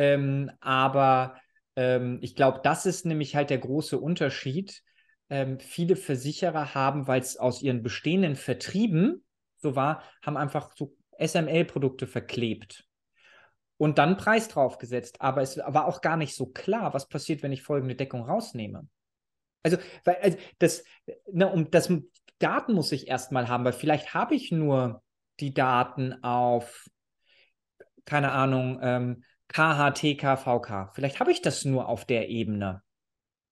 Speaker 1: Ähm, aber ähm, ich glaube, das ist nämlich halt der große Unterschied. Ähm, viele Versicherer haben, weil es aus ihren bestehenden Vertrieben so war, haben einfach so SML-Produkte verklebt und dann Preis draufgesetzt. Aber es war auch gar nicht so klar, was passiert, wenn ich folgende Deckung rausnehme. Also, weil, also das, ne, um das Daten muss ich erstmal haben, weil vielleicht habe ich nur die Daten auf, keine Ahnung, ähm, KHTK, VK. Vielleicht habe ich das nur auf der Ebene.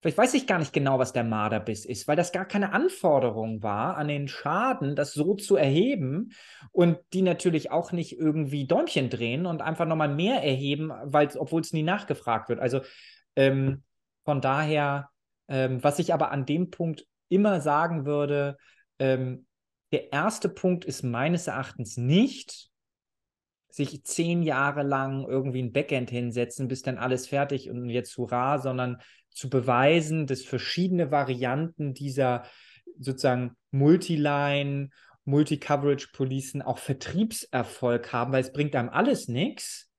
Speaker 1: Vielleicht weiß ich gar nicht genau, was der Marderbiss ist, weil das gar keine Anforderung war, an den Schaden das so zu erheben und die natürlich auch nicht irgendwie Däumchen drehen und einfach nochmal mehr erheben, obwohl es nie nachgefragt wird. Also ähm, von daher, ähm, was ich aber an dem Punkt immer sagen würde, ähm, der erste Punkt ist meines Erachtens nicht, sich zehn Jahre lang irgendwie ein Backend hinsetzen, bis dann alles fertig und jetzt hurra, sondern zu beweisen, dass verschiedene Varianten dieser sozusagen Multiline, Multi-Coverage-Policen auch Vertriebserfolg haben, weil es bringt einem alles nichts,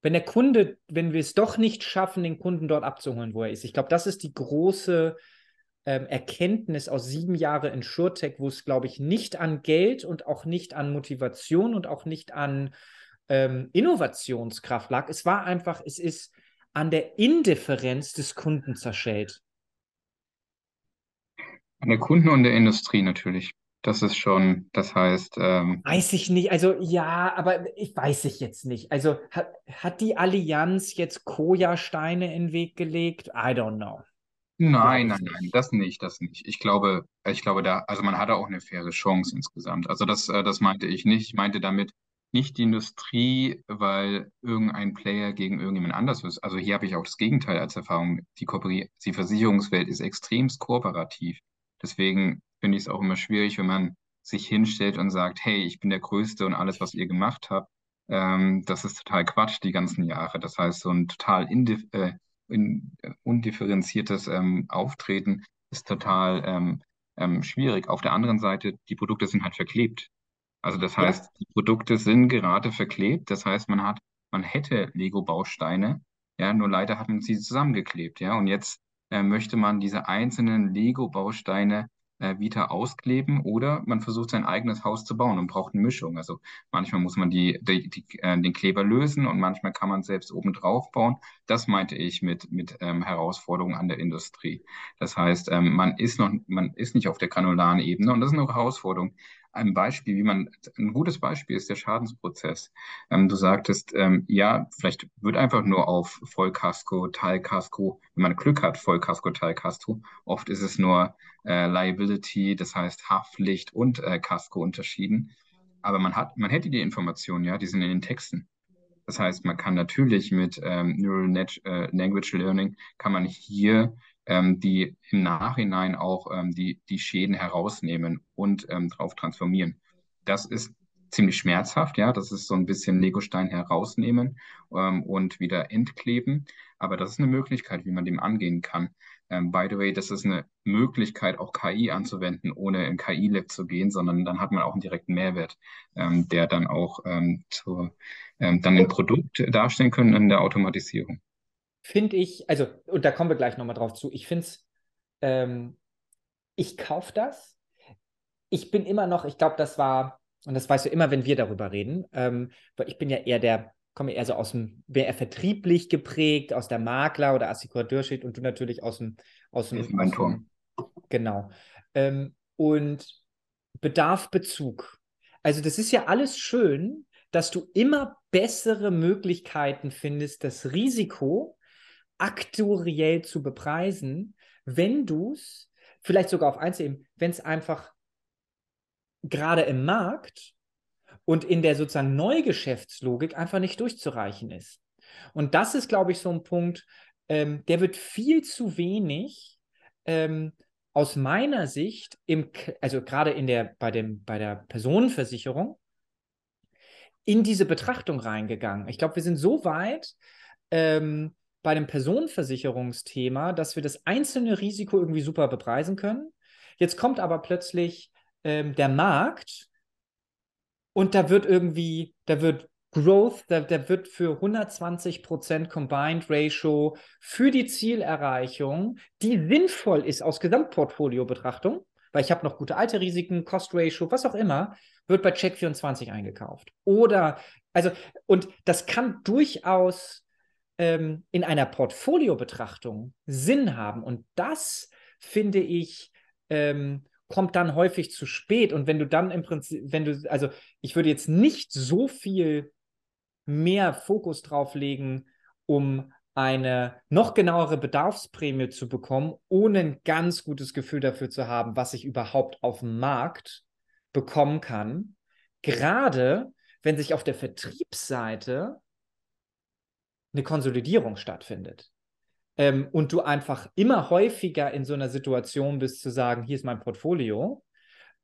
Speaker 1: wenn der Kunde, wenn wir es doch nicht schaffen, den Kunden dort abzuholen, wo er ist. Ich glaube, das ist die große ähm, Erkenntnis aus sieben Jahren in SureTech, wo es, glaube ich, nicht an Geld und auch nicht an Motivation und auch nicht an ähm, Innovationskraft lag. Es war einfach, es ist an der Indifferenz des Kunden zerschellt.
Speaker 2: An der Kunden und der Industrie natürlich. Das ist schon, das heißt. Ähm,
Speaker 1: weiß ich nicht. Also ja, aber ich weiß ich jetzt nicht. Also hat, hat die Allianz jetzt Koja-Steine in den Weg gelegt? I don't know.
Speaker 2: Nein, nein, nein, das nicht, das nicht. Ich glaube, ich glaube da, also man hatte auch eine faire Chance insgesamt. Also das, äh, das meinte ich nicht. Ich meinte damit, nicht die Industrie, weil irgendein Player gegen irgendjemand anders ist. Also hier habe ich auch das Gegenteil als Erfahrung. Die, die Versicherungswelt ist extremst kooperativ. Deswegen finde ich es auch immer schwierig, wenn man sich hinstellt und sagt, hey, ich bin der Größte und alles, was ihr gemacht habt, ähm, das ist total Quatsch die ganzen Jahre. Das heißt, so ein total äh, in, äh, undifferenziertes ähm, Auftreten ist total ähm, ähm, schwierig. Auf der anderen Seite, die Produkte sind halt verklebt. Also das heißt, ja. die Produkte sind gerade verklebt. Das heißt, man hat, man hätte Lego-Bausteine, ja, nur leider hat man sie zusammengeklebt, ja. Und jetzt äh, möchte man diese einzelnen Lego-Bausteine äh, wieder auskleben oder man versucht sein eigenes Haus zu bauen und braucht eine Mischung. Also manchmal muss man die, die, die äh, den Kleber lösen und manchmal kann man selbst oben drauf bauen. Das meinte ich mit, mit ähm, Herausforderungen an der Industrie. Das heißt, ähm, man ist noch, man ist nicht auf der granularen Ebene und das ist eine Herausforderung ein Beispiel, wie man, ein gutes Beispiel ist der Schadensprozess. Ähm, du sagtest, ähm, ja, vielleicht wird einfach nur auf Vollkasko, Teilkasko, wenn man Glück hat, Vollkasko, Teilkasko. Oft ist es nur äh, Liability, das heißt Haftpflicht und äh, Kasko unterschieden. Aber man hat, man hätte die Informationen, ja, die sind in den Texten. Das heißt, man kann natürlich mit ähm, Neural Net äh, Language Learning, kann man hier die im Nachhinein auch ähm, die, die Schäden herausnehmen und ähm, drauf transformieren. Das ist ziemlich schmerzhaft, ja. Das ist so ein bisschen Legostein herausnehmen ähm, und wieder entkleben. Aber das ist eine Möglichkeit, wie man dem angehen kann. Ähm, by the way, das ist eine Möglichkeit, auch KI anzuwenden, ohne in KI-Lab zu gehen, sondern dann hat man auch einen direkten Mehrwert, ähm, der dann auch ähm, ähm, dann ein Produkt darstellen können in der Automatisierung
Speaker 1: finde ich, also, und da kommen wir gleich nochmal drauf zu, ich finde es, ähm, ich kaufe das. Ich bin immer noch, ich glaube, das war, und das weißt du immer, wenn wir darüber reden, ähm, weil ich bin ja eher der, komme eher so aus dem, wäre eher vertrieblich geprägt, aus der Makler- oder Assekurateurshit und du natürlich aus dem, aus dem,
Speaker 2: Turm.
Speaker 1: Genau. Ähm, und Bedarf, Bezug. Also das ist ja alles schön, dass du immer bessere Möglichkeiten findest, das Risiko aktuariell zu bepreisen, wenn du es vielleicht sogar auf Einzelebene, wenn es einfach gerade im Markt und in der sozusagen Neugeschäftslogik einfach nicht durchzureichen ist. Und das ist, glaube ich, so ein Punkt, ähm, der wird viel zu wenig ähm, aus meiner Sicht, im, also gerade in der, bei, dem, bei der Personenversicherung, in diese Betrachtung reingegangen. Ich glaube, wir sind so weit ähm, bei dem Personenversicherungsthema, dass wir das einzelne Risiko irgendwie super bepreisen können. Jetzt kommt aber plötzlich ähm, der Markt und da wird irgendwie, da wird Growth, da, da wird für 120% Combined Ratio für die Zielerreichung, die sinnvoll ist aus Gesamtportfolio-Betrachtung, weil ich habe noch gute alte Risiken, Cost Ratio, was auch immer, wird bei Check24 eingekauft. Oder, also, und das kann durchaus ähm, in einer Portfolio-Betrachtung Sinn haben. Und das finde ich, ähm, kommt dann häufig zu spät. Und wenn du dann im Prinzip, wenn du, also ich würde jetzt nicht so viel mehr Fokus drauf legen, um eine noch genauere Bedarfsprämie zu bekommen, ohne ein ganz gutes Gefühl dafür zu haben, was ich überhaupt auf dem Markt bekommen kann. Gerade wenn sich auf der Vertriebsseite eine Konsolidierung stattfindet. Ähm, und du einfach immer häufiger in so einer Situation bist, zu sagen, hier ist mein Portfolio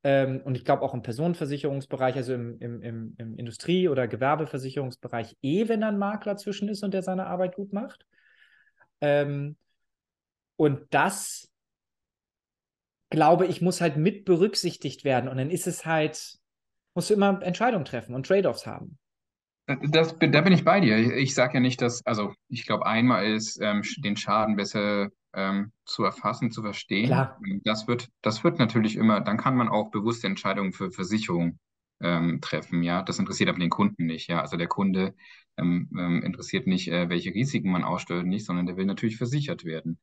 Speaker 1: ähm, und ich glaube auch im Personenversicherungsbereich, also im, im, im, im Industrie- oder Gewerbeversicherungsbereich, eh, wenn da ein Makler zwischen ist und der seine Arbeit gut macht. Ähm, und das, glaube ich, muss halt mit berücksichtigt werden. Und dann ist es halt, musst du immer Entscheidungen treffen und Trade-offs haben.
Speaker 2: Das, da bin ich bei dir. Ich, ich sage ja nicht, dass, also ich glaube, einmal ist, ähm, den Schaden besser ähm, zu erfassen, zu verstehen.
Speaker 1: Klar.
Speaker 2: Das wird, das wird natürlich immer, dann kann man auch bewusste Entscheidungen für Versicherungen ähm, treffen. Ja, das interessiert aber den Kunden nicht. Ja, also der Kunde ähm, ähm, interessiert nicht, äh, welche Risiken man ausstellt, nicht, sondern der will natürlich versichert werden.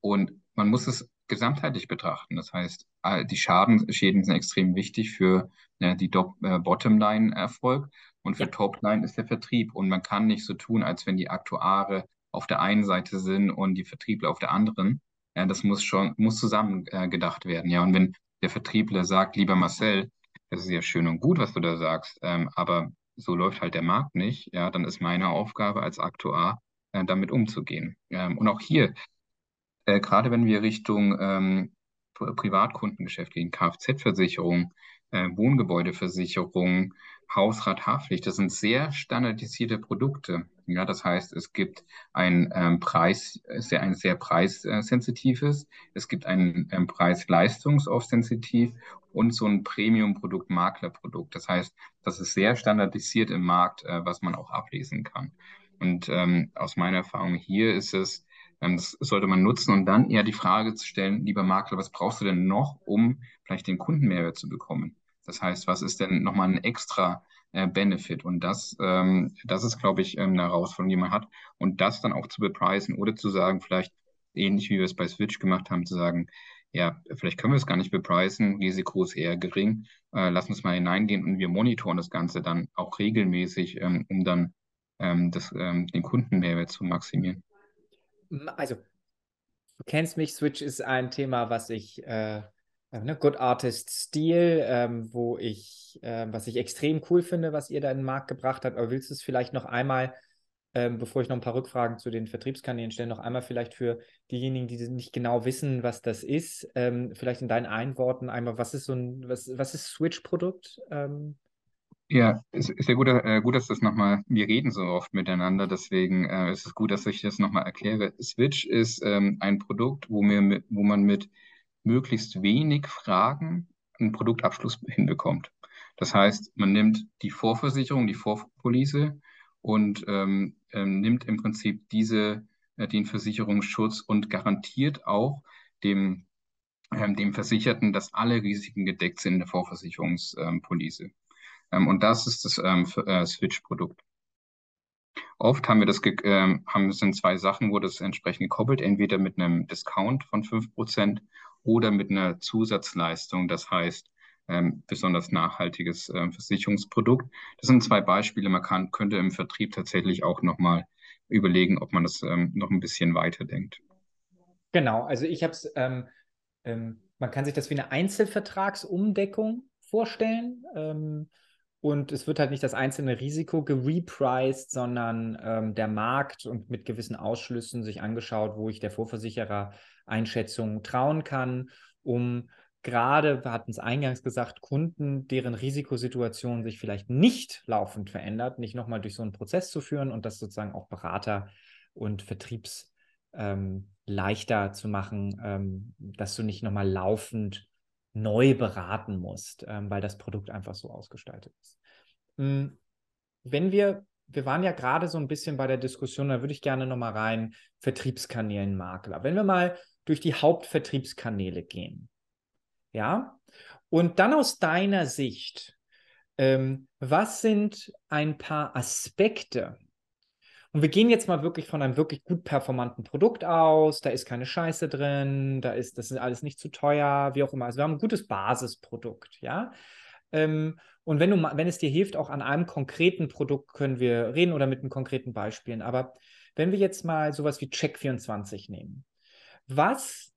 Speaker 2: Und man muss es gesamtheitlich betrachten. Das heißt, die Schaden, Schäden sind extrem wichtig für ja, die äh, Bottomline-Erfolg und für ja. Topline ist der Vertrieb. Und man kann nicht so tun, als wenn die Aktuare auf der einen Seite sind und die Vertriebler auf der anderen. Ja, das muss schon, muss zusammen äh, gedacht werden. Ja, und wenn der Vertriebler sagt, lieber Marcel, das ist ja schön und gut, was du da sagst, ähm, aber so läuft halt der Markt nicht, ja, dann ist meine Aufgabe als Aktuar, äh, damit umzugehen. Ähm, und auch hier, äh, gerade wenn wir Richtung ähm, Privatkundengeschäft gehen, Kfz-Versicherung, äh, Wohngebäudeversicherung, Hausrathaftpflicht, das sind sehr standardisierte Produkte. Ja, das heißt, es gibt ein ähm, Preis, sehr, ein sehr preissensitives, es gibt ein ähm, Preis-Leistungs-sensitiv und so ein Premium-Produkt, Maklerprodukt. Das heißt, das ist sehr standardisiert im Markt, äh, was man auch ablesen kann. Und ähm, aus meiner Erfahrung hier ist es, ähm, das sollte man nutzen und dann eher die Frage zu stellen, lieber Makler, was brauchst du denn noch, um vielleicht den Kundenmehrwert zu bekommen? Das heißt, was ist denn nochmal ein extra äh, Benefit? Und das, ähm, das ist, glaube ich, ähm, eine Herausforderung, die man hat. Und das dann auch zu bepreisen oder zu sagen, vielleicht ähnlich wie wir es bei Switch gemacht haben, zu sagen, ja, vielleicht können wir es gar nicht bepreisen, Risiko ist eher gering, äh, lass uns mal hineingehen und wir monitoren das Ganze dann auch regelmäßig, ähm, um dann ähm, das, ähm, den Kundenmehrwert zu maximieren.
Speaker 1: Also, du kennst mich, Switch ist ein Thema, was ich äh, ne, Good Artist Stil, ähm, wo ich, äh, was ich extrem cool finde, was ihr da in den Markt gebracht habt. Aber willst du es vielleicht noch einmal, ähm, bevor ich noch ein paar Rückfragen zu den Vertriebskanälen stelle, noch einmal vielleicht für diejenigen, die nicht genau wissen, was das ist, ähm, vielleicht in deinen Einworten einmal, was ist so ein, was, was ist Switch-Produkt? Ähm?
Speaker 2: Ja, es ist ja gut, äh, gut, dass das nochmal, wir reden so oft miteinander, deswegen äh, ist es gut, dass ich das nochmal erkläre. Switch ist ähm, ein Produkt, wo, mit, wo man mit möglichst wenig Fragen einen Produktabschluss hinbekommt. Das heißt, man nimmt die Vorversicherung, die Vorpolice und ähm, ähm, nimmt im Prinzip diese, äh, den Versicherungsschutz und garantiert auch dem, ähm, dem Versicherten, dass alle Risiken gedeckt sind in der Vorversicherungspolice. Ähm, und das ist das ähm, äh, Switch-Produkt. Oft haben wir das, haben, sind zwei Sachen, wo das entsprechend gekoppelt, entweder mit einem Discount von 5% oder mit einer Zusatzleistung, das heißt ähm, besonders nachhaltiges äh, Versicherungsprodukt. Das sind zwei Beispiele. Man kann, könnte im Vertrieb tatsächlich auch nochmal überlegen, ob man das ähm, noch ein bisschen weiter denkt.
Speaker 1: Genau, also ich habe es ähm, ähm, man kann sich das wie eine Einzelvertragsumdeckung vorstellen. Und es wird halt nicht das einzelne Risiko gerepriced, sondern ähm, der Markt und mit gewissen Ausschlüssen sich angeschaut, wo ich der Vorversicherer Einschätzung trauen kann, um gerade, wir hatten es eingangs gesagt, Kunden, deren Risikosituation sich vielleicht nicht laufend verändert, nicht nochmal durch so einen Prozess zu führen und das sozusagen auch Berater und Vertriebs ähm, leichter zu machen, ähm, dass du nicht nochmal laufend neu beraten musst, ähm, weil das Produkt einfach so ausgestaltet ist. Hm, wenn wir, wir waren ja gerade so ein bisschen bei der Diskussion, da würde ich gerne nochmal rein, Vertriebskanälen Makler. Wenn wir mal durch die Hauptvertriebskanäle gehen, ja, und dann aus deiner Sicht, ähm, was sind ein paar Aspekte, und wir gehen jetzt mal wirklich von einem wirklich gut performanten Produkt aus. Da ist keine Scheiße drin, da ist, das ist alles nicht zu teuer, wie auch immer. Also wir haben ein gutes Basisprodukt, ja. Ähm, und wenn, du, wenn es dir hilft, auch an einem konkreten Produkt können wir reden oder mit einem konkreten Beispielen. Aber wenn wir jetzt mal sowas wie Check24 nehmen, was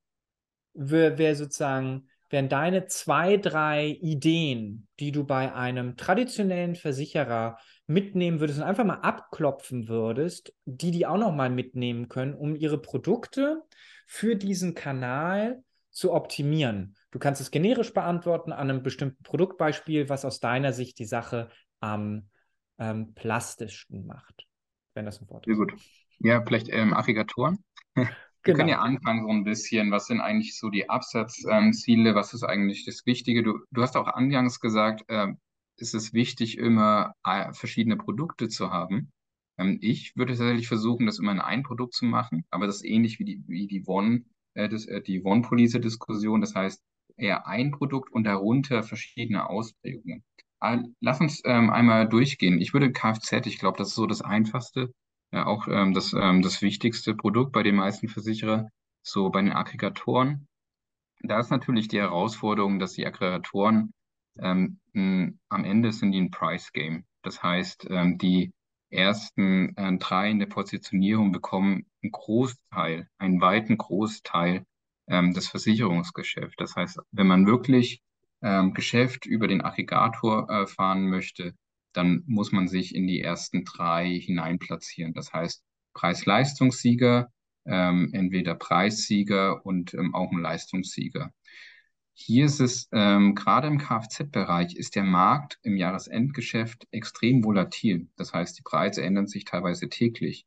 Speaker 1: wäre sozusagen wären deine zwei, drei Ideen, die du bei einem traditionellen Versicherer mitnehmen würdest und einfach mal abklopfen würdest, die die auch noch mal mitnehmen können, um ihre Produkte für diesen Kanal zu optimieren. Du kannst es generisch beantworten an einem bestimmten Produktbeispiel, was aus deiner Sicht die Sache am ähm, plastischsten macht. Wenn das ein Wort
Speaker 2: ist. Sehr gut. Ja, vielleicht ähm, Aggregatoren. Wir können ja genau. anfangen so ein bisschen. Was sind eigentlich so die Absatzziele? Was ist eigentlich das Wichtige? Du, du hast auch angangs gesagt, äh, ist es wichtig, immer äh, verschiedene Produkte zu haben. Ähm, ich würde tatsächlich versuchen, das immer in ein Produkt zu machen, aber das ist ähnlich wie die, wie die One, äh, das, äh, die One-Police-Diskussion. Das heißt, eher ein Produkt und darunter verschiedene Ausprägungen. Lass uns ähm, einmal durchgehen. Ich würde Kfz, ich glaube, das ist so das einfachste, ja, auch ähm, das, ähm, das wichtigste Produkt bei den meisten Versicherer, so bei den Aggregatoren. Da ist natürlich die Herausforderung, dass die Aggregatoren ähm, m, am Ende sind die ein Price Game. Das heißt, ähm, die ersten äh, drei in der Positionierung bekommen einen Großteil, einen weiten Großteil ähm, des Versicherungsgeschäfts. Das heißt, wenn man wirklich ähm, Geschäft über den Aggregator äh, fahren möchte, dann muss man sich in die ersten drei hineinplatzieren. Das heißt, Preis-Leistungssieger, ähm, entweder Preissieger und ähm, auch ein Leistungssieger. Hier ist es, ähm, gerade im Kfz-Bereich ist der Markt im Jahresendgeschäft extrem volatil. Das heißt, die Preise ändern sich teilweise täglich.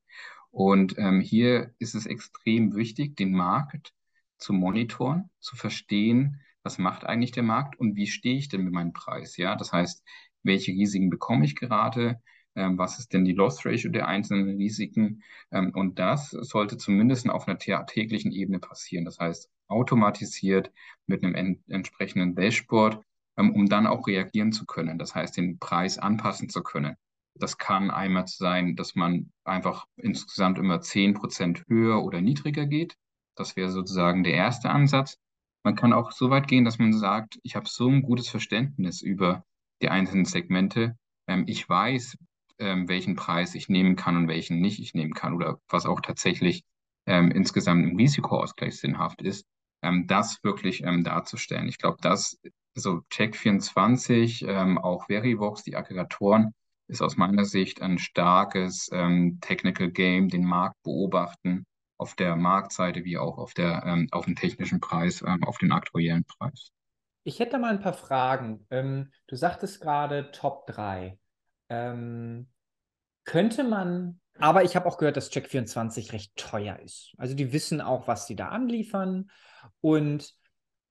Speaker 2: Und ähm, hier ist es extrem wichtig, den Markt zu monitoren, zu verstehen, was macht eigentlich der Markt und wie stehe ich denn mit meinem Preis? Ja, das heißt, welche Risiken bekomme ich gerade? Ähm, was ist denn die Loss Ratio der einzelnen Risiken? Ähm, und das sollte zumindest auf einer täglichen Ebene passieren. Das heißt, automatisiert mit einem en entsprechenden Dashboard, ähm, um dann auch reagieren zu können. Das heißt, den Preis anpassen zu können. Das kann einmal sein, dass man einfach insgesamt immer zehn Prozent höher oder niedriger geht. Das wäre sozusagen der erste Ansatz. Man kann auch so weit gehen, dass man sagt, ich habe so ein gutes Verständnis über die einzelnen Segmente. Ähm, ich weiß, ähm, welchen Preis ich nehmen kann und welchen nicht ich nehmen kann oder was auch tatsächlich ähm, insgesamt im Risikoausgleich sinnhaft ist, ähm, das wirklich ähm, darzustellen. Ich glaube, das, also Check24, ähm, auch Verivox, die Aggregatoren, ist aus meiner Sicht ein starkes ähm, Technical Game, den Markt beobachten, auf der Marktseite wie auch auf, der, ähm, auf dem technischen Preis, ähm, auf den aktuellen Preis.
Speaker 1: Ich hätte mal ein paar Fragen. Ähm, du sagtest gerade Top 3. Ähm, könnte man, aber ich habe auch gehört, dass Check24 recht teuer ist. Also die wissen auch, was sie da anliefern und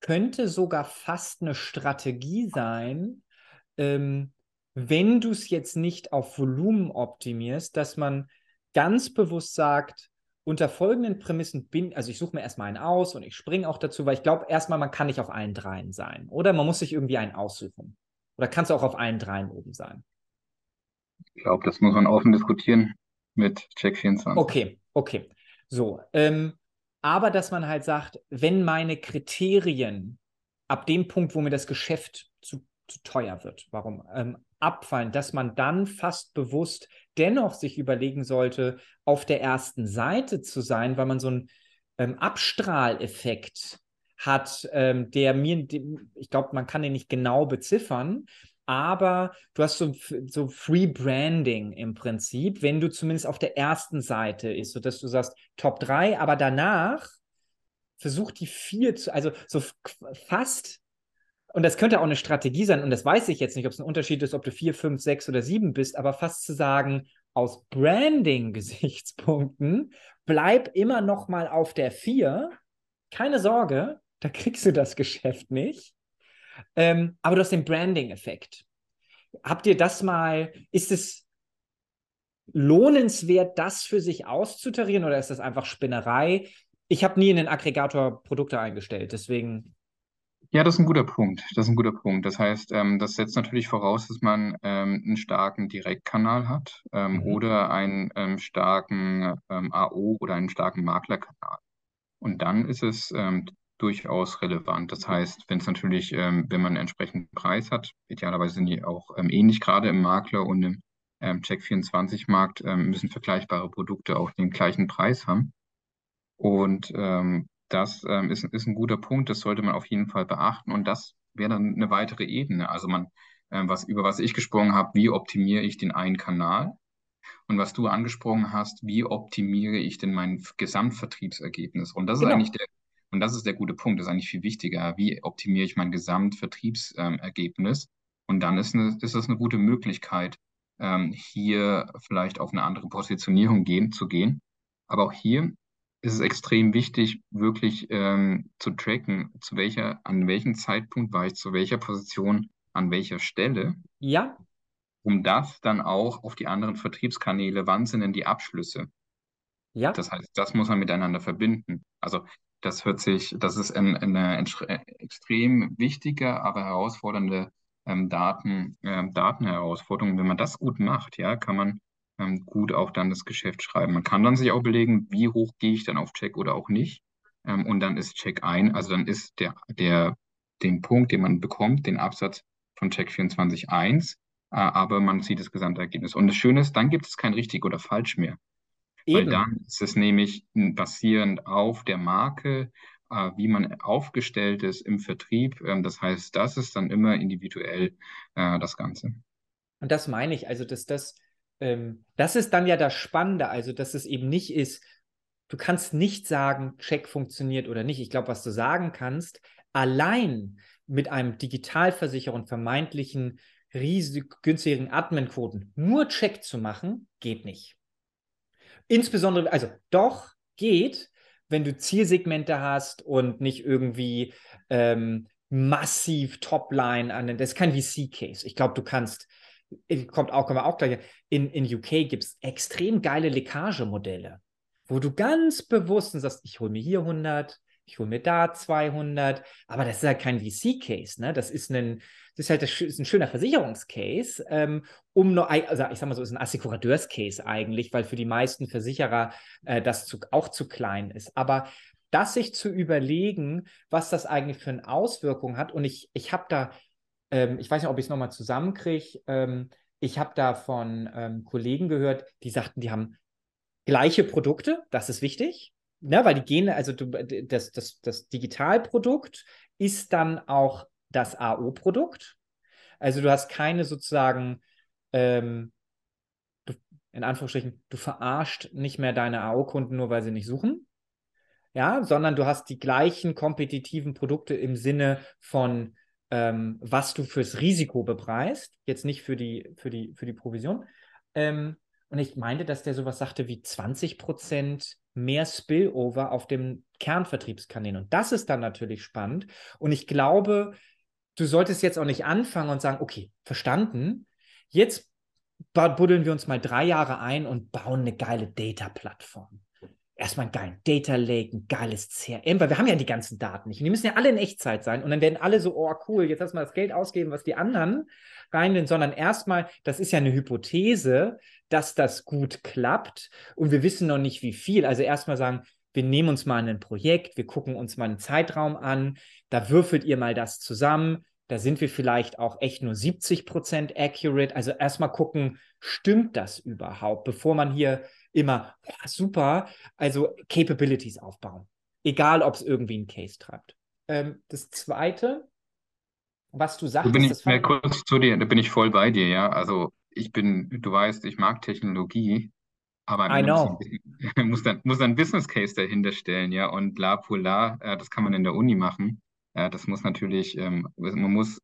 Speaker 1: könnte sogar fast eine Strategie sein, ähm, wenn du es jetzt nicht auf Volumen optimierst, dass man ganz bewusst sagt, unter folgenden Prämissen bin, also ich suche mir erstmal einen aus und ich springe auch dazu, weil ich glaube, erstmal, man kann nicht auf allen dreien sein. Oder man muss sich irgendwie einen aussuchen. Oder kannst du auch auf allen dreien oben sein?
Speaker 2: Ich glaube, das muss man offen diskutieren mit Check24.
Speaker 1: Okay, okay. So, ähm, aber dass man halt sagt, wenn meine Kriterien ab dem Punkt, wo mir das Geschäft zu, zu teuer wird, warum ähm, abfallen, dass man dann fast bewusst dennoch sich überlegen sollte, auf der ersten Seite zu sein, weil man so einen ähm, Abstrahleffekt hat, ähm, der mir, ich glaube, man kann den nicht genau beziffern, aber du hast so, so Free Branding im Prinzip, wenn du zumindest auf der ersten Seite ist, sodass du sagst Top 3, aber danach versuch die vier zu, also so fast, und das könnte auch eine Strategie sein, und das weiß ich jetzt nicht, ob es ein Unterschied ist, ob du vier, fünf, sechs oder sieben bist, aber fast zu sagen, aus Branding-Gesichtspunkten, bleib immer noch mal auf der vier. Keine Sorge, da kriegst du das Geschäft nicht. Ähm, aber du hast den Branding-Effekt. Habt ihr das mal, ist es lohnenswert, das für sich auszutarieren oder ist das einfach Spinnerei? Ich habe nie in den Aggregator Produkte eingestellt, deswegen.
Speaker 2: Ja, das ist ein guter Punkt. Das ist ein guter Punkt. Das heißt, ähm, das setzt natürlich voraus, dass man ähm, einen starken Direktkanal hat ähm, mhm. oder einen ähm, starken ähm, AO oder einen starken Maklerkanal. Und dann ist es ähm, durchaus relevant. Das heißt, wenn es natürlich, wenn man einen entsprechenden Preis hat, idealerweise sind die auch ähnlich, gerade im Makler und im ähm, Check24-Markt ähm, müssen vergleichbare Produkte auch den gleichen Preis haben. Und ähm, das ähm, ist, ist ein guter Punkt, das sollte man auf jeden Fall beachten. Und das wäre dann eine weitere Ebene. Also man, ähm, was, über was ich gesprochen habe, wie optimiere ich den einen Kanal? Und was du angesprochen hast, wie optimiere ich denn mein Gesamtvertriebsergebnis? Und das genau. ist eigentlich der, und das ist der gute Punkt, das ist eigentlich viel wichtiger. Wie optimiere ich mein Gesamtvertriebsergebnis? Und dann ist, eine, ist das eine gute Möglichkeit, ähm, hier vielleicht auf eine andere Positionierung gehen, zu gehen. Aber auch hier ist es extrem wichtig, wirklich ähm, zu tracken, zu welcher, an welchem Zeitpunkt war ich zu welcher Position, an welcher Stelle.
Speaker 1: Ja.
Speaker 2: Um das dann auch auf die anderen Vertriebskanäle, wann sind denn die Abschlüsse? Ja. Das heißt, das muss man miteinander verbinden. Also das hört sich, das ist ein, eine extrem wichtige, aber herausfordernde ähm, Daten, ähm, Datenherausforderung. Wenn man das gut macht, ja, kann man ähm, gut auch dann das Geschäft schreiben. Man kann dann sich auch überlegen, wie hoch gehe ich dann auf Check oder auch nicht. Ähm, und dann ist Check ein, also dann ist der, der, den Punkt, den man bekommt, den Absatz von Check 24.1, äh, aber man sieht das Gesamtergebnis. Und das Schöne ist, dann gibt es kein richtig oder falsch mehr. Eben. Weil dann ist es nämlich basierend auf der Marke, äh, wie man aufgestellt ist im Vertrieb. Ähm, das heißt, das ist dann immer individuell äh, das Ganze.
Speaker 1: Und das meine ich, also dass das, ähm, das ist dann ja das Spannende, also dass es eben nicht ist, du kannst nicht sagen, Check funktioniert oder nicht. Ich glaube, was du sagen kannst, allein mit einem Digitalversicherer und vermeintlichen riesig günstigen Adminquoten nur Check zu machen, geht nicht. Insbesondere, also doch geht, wenn du Zielsegmente hast und nicht irgendwie ähm, massiv Topline an den, das ist kein VC-Case. Ich glaube, du kannst, kommt auch, kommen wir auch gleich, in, in UK gibt es extrem geile Leckagemodelle, wo du ganz bewusst sagst, ich hole mir hier 100, ich hole mir da 200, aber das ist halt kein VC-Case, ne? Das ist ein, das ist halt das ist ein schöner Versicherungscase, ähm, um nur, also ich sag mal so, ist ein Assekurateurs-Case eigentlich, weil für die meisten Versicherer äh, das zu, auch zu klein ist. Aber das sich zu überlegen, was das eigentlich für eine Auswirkung hat, und ich, ich habe da, ähm, ich weiß nicht, ob ich es nochmal zusammenkriege, ähm, ich habe da von ähm, Kollegen gehört, die sagten, die haben gleiche Produkte, das ist wichtig, ne, weil die gehen, also du, das, das, das Digitalprodukt ist dann auch das AO-Produkt. Also du hast keine sozusagen, ähm, du, in Anführungsstrichen, du verarscht nicht mehr deine AO-Kunden nur, weil sie nicht suchen. Ja, sondern du hast die gleichen kompetitiven Produkte im Sinne von, ähm, was du fürs Risiko bepreist, jetzt nicht für die, für die, für die Provision. Ähm, und ich meinte, dass der sowas sagte wie 20 Prozent mehr Spillover auf dem Kernvertriebskanal. Und das ist dann natürlich spannend. Und ich glaube, du solltest jetzt auch nicht anfangen und sagen, okay, verstanden. Jetzt buddeln wir uns mal drei Jahre ein und bauen eine geile Data-Plattform. Erstmal einen geilen Data Lake, ein geiles CRM, weil wir haben ja die ganzen Daten nicht. Und die müssen ja alle in Echtzeit sein. Und dann werden alle so, oh cool, jetzt lass mal das Geld ausgeben, was die anderen reinnehmen, sondern erstmal, das ist ja eine Hypothese, dass das gut klappt und wir wissen noch nicht, wie viel. Also erstmal sagen, wir nehmen uns mal ein Projekt, wir gucken uns mal einen Zeitraum an, da würfelt ihr mal das zusammen. Da sind wir vielleicht auch echt nur 70 Prozent accurate. Also erstmal gucken, stimmt das überhaupt, bevor man hier immer, super, also Capabilities aufbauen. Egal, ob es irgendwie einen Case treibt. ähm, das Zweite, was du
Speaker 2: Da
Speaker 1: sagtest,
Speaker 2: bin ich
Speaker 1: das
Speaker 2: kurz zu dir, da bin ich voll bei dir, ja. Also ich bin, du weißt, ich mag Technologie, aber
Speaker 1: I
Speaker 2: Ende muss
Speaker 1: know.
Speaker 2: dann, muss ein Business Case dahinter stellen, ja. Und la pour la, äh, das kann man in der Uni machen. Ja, das muss natürlich, ähm, man muss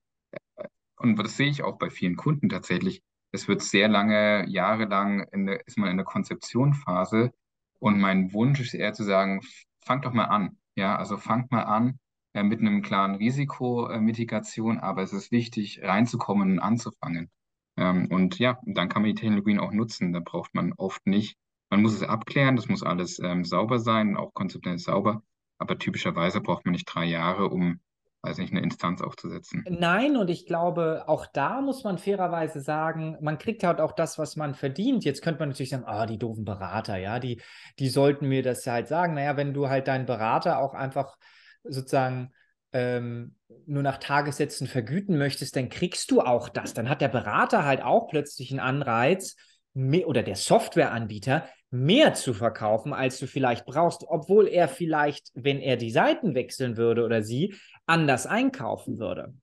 Speaker 2: Und das sehe ich auch bei vielen Kunden tatsächlich. Es wird sehr lange, jahrelang in der, ist man in der Konzeptionphase. Und mein Wunsch ist eher zu sagen, fangt doch mal an. Ja, also fangt mal an äh, mit einem klaren Risikomitigation, aber es ist wichtig, reinzukommen und anzufangen. Ähm, und ja, dann kann man die Technologien auch nutzen. Da braucht man oft nicht. Man muss es abklären, das muss alles ähm, sauber sein, auch konzeptionell sauber. Aber typischerweise braucht man nicht drei Jahre, um, weiß nicht, eine Instanz aufzusetzen.
Speaker 1: Nein, und ich glaube, auch da muss man fairerweise sagen, man kriegt halt auch das, was man verdient. Jetzt könnte man natürlich sagen, ah, die doofen Berater, ja, die, die sollten mir das halt sagen. Naja, wenn du halt deinen Berater auch einfach sozusagen ähm, nur nach Tagessätzen vergüten möchtest, dann kriegst du auch das. Dann hat der Berater halt auch plötzlich einen Anreiz, mehr, oder der Softwareanbieter, mehr zu verkaufen, als du vielleicht brauchst, obwohl er vielleicht, wenn er die Seiten wechseln würde oder sie, anders einkaufen würde.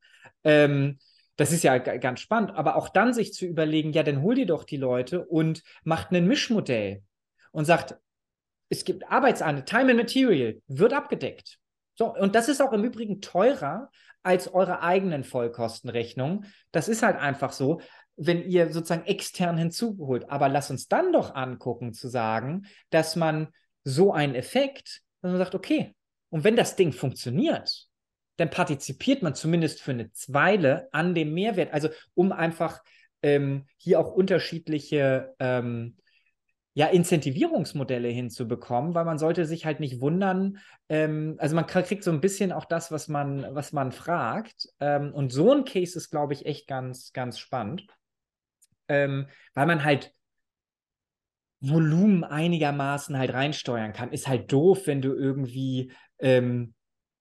Speaker 1: Ähm, das ist ja ganz spannend, aber auch dann sich zu überlegen, ja, dann hol dir doch die Leute und macht ein Mischmodell und sagt, es gibt Arbeitsansatz, Time and Material, wird abgedeckt. So, und das ist auch im Übrigen teurer als eure eigenen Vollkostenrechnungen. Das ist halt einfach so, wenn ihr sozusagen extern hinzuholt. Aber lass uns dann doch angucken, zu sagen, dass man so einen Effekt, dass man sagt, okay, und wenn das Ding funktioniert, dann partizipiert man zumindest für eine Weile an dem Mehrwert. Also um einfach ähm, hier auch unterschiedliche ähm, ja, Incentivierungsmodelle hinzubekommen, weil man sollte sich halt nicht wundern, ähm, also man kriegt so ein bisschen auch das, was man, was man fragt. Ähm, und so ein Case ist, glaube ich, echt ganz, ganz spannend, ähm, weil man halt Volumen einigermaßen halt reinsteuern kann. Ist halt doof, wenn du irgendwie ähm,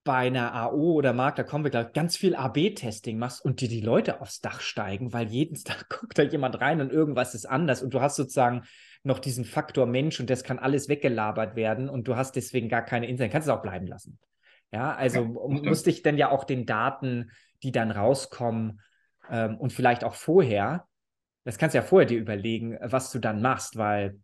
Speaker 1: bei einer AO oder Markt, da kommen wir gleich, ganz viel AB-Testing machst und dir die Leute aufs Dach steigen, weil jeden Tag guckt da jemand rein und irgendwas ist anders und du hast sozusagen noch diesen Faktor Mensch und das kann alles weggelabert werden und du hast deswegen gar keine Insight, kannst es auch bleiben lassen. Ja, also
Speaker 2: Ja, das
Speaker 1: musst dich dann ja auch den Daten, die dann rauskommen ähm, und vielleicht auch vorher, das kannst du ja vorher dir überlegen, was du dann machst, weil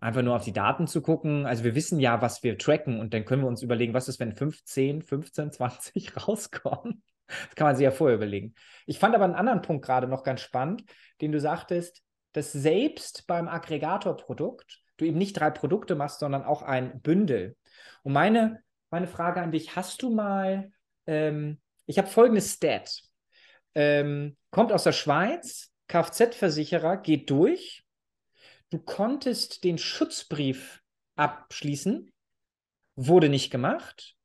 Speaker 1: einfach nur auf die Daten zu gucken. Also wir wissen ja, was wir tracken und dann können wir uns überlegen, was ist, wenn 15, 15, 20 rauskommen. Das kann man sich ja vorher überlegen. Ich fand aber einen anderen Punkt gerade noch ganz spannend, den du sagtest, dass selbst beim Aggregatorprodukt du eben nicht drei Produkte machst, sondern auch ein Bündel. Und meine, meine Frage an dich, hast du mal, ähm, ich habe folgendes Stat, ähm, kommt aus der Schweiz, Kfz-Versicherer geht durch, du konntest den Schutzbrief abschließen, wurde nicht gemacht.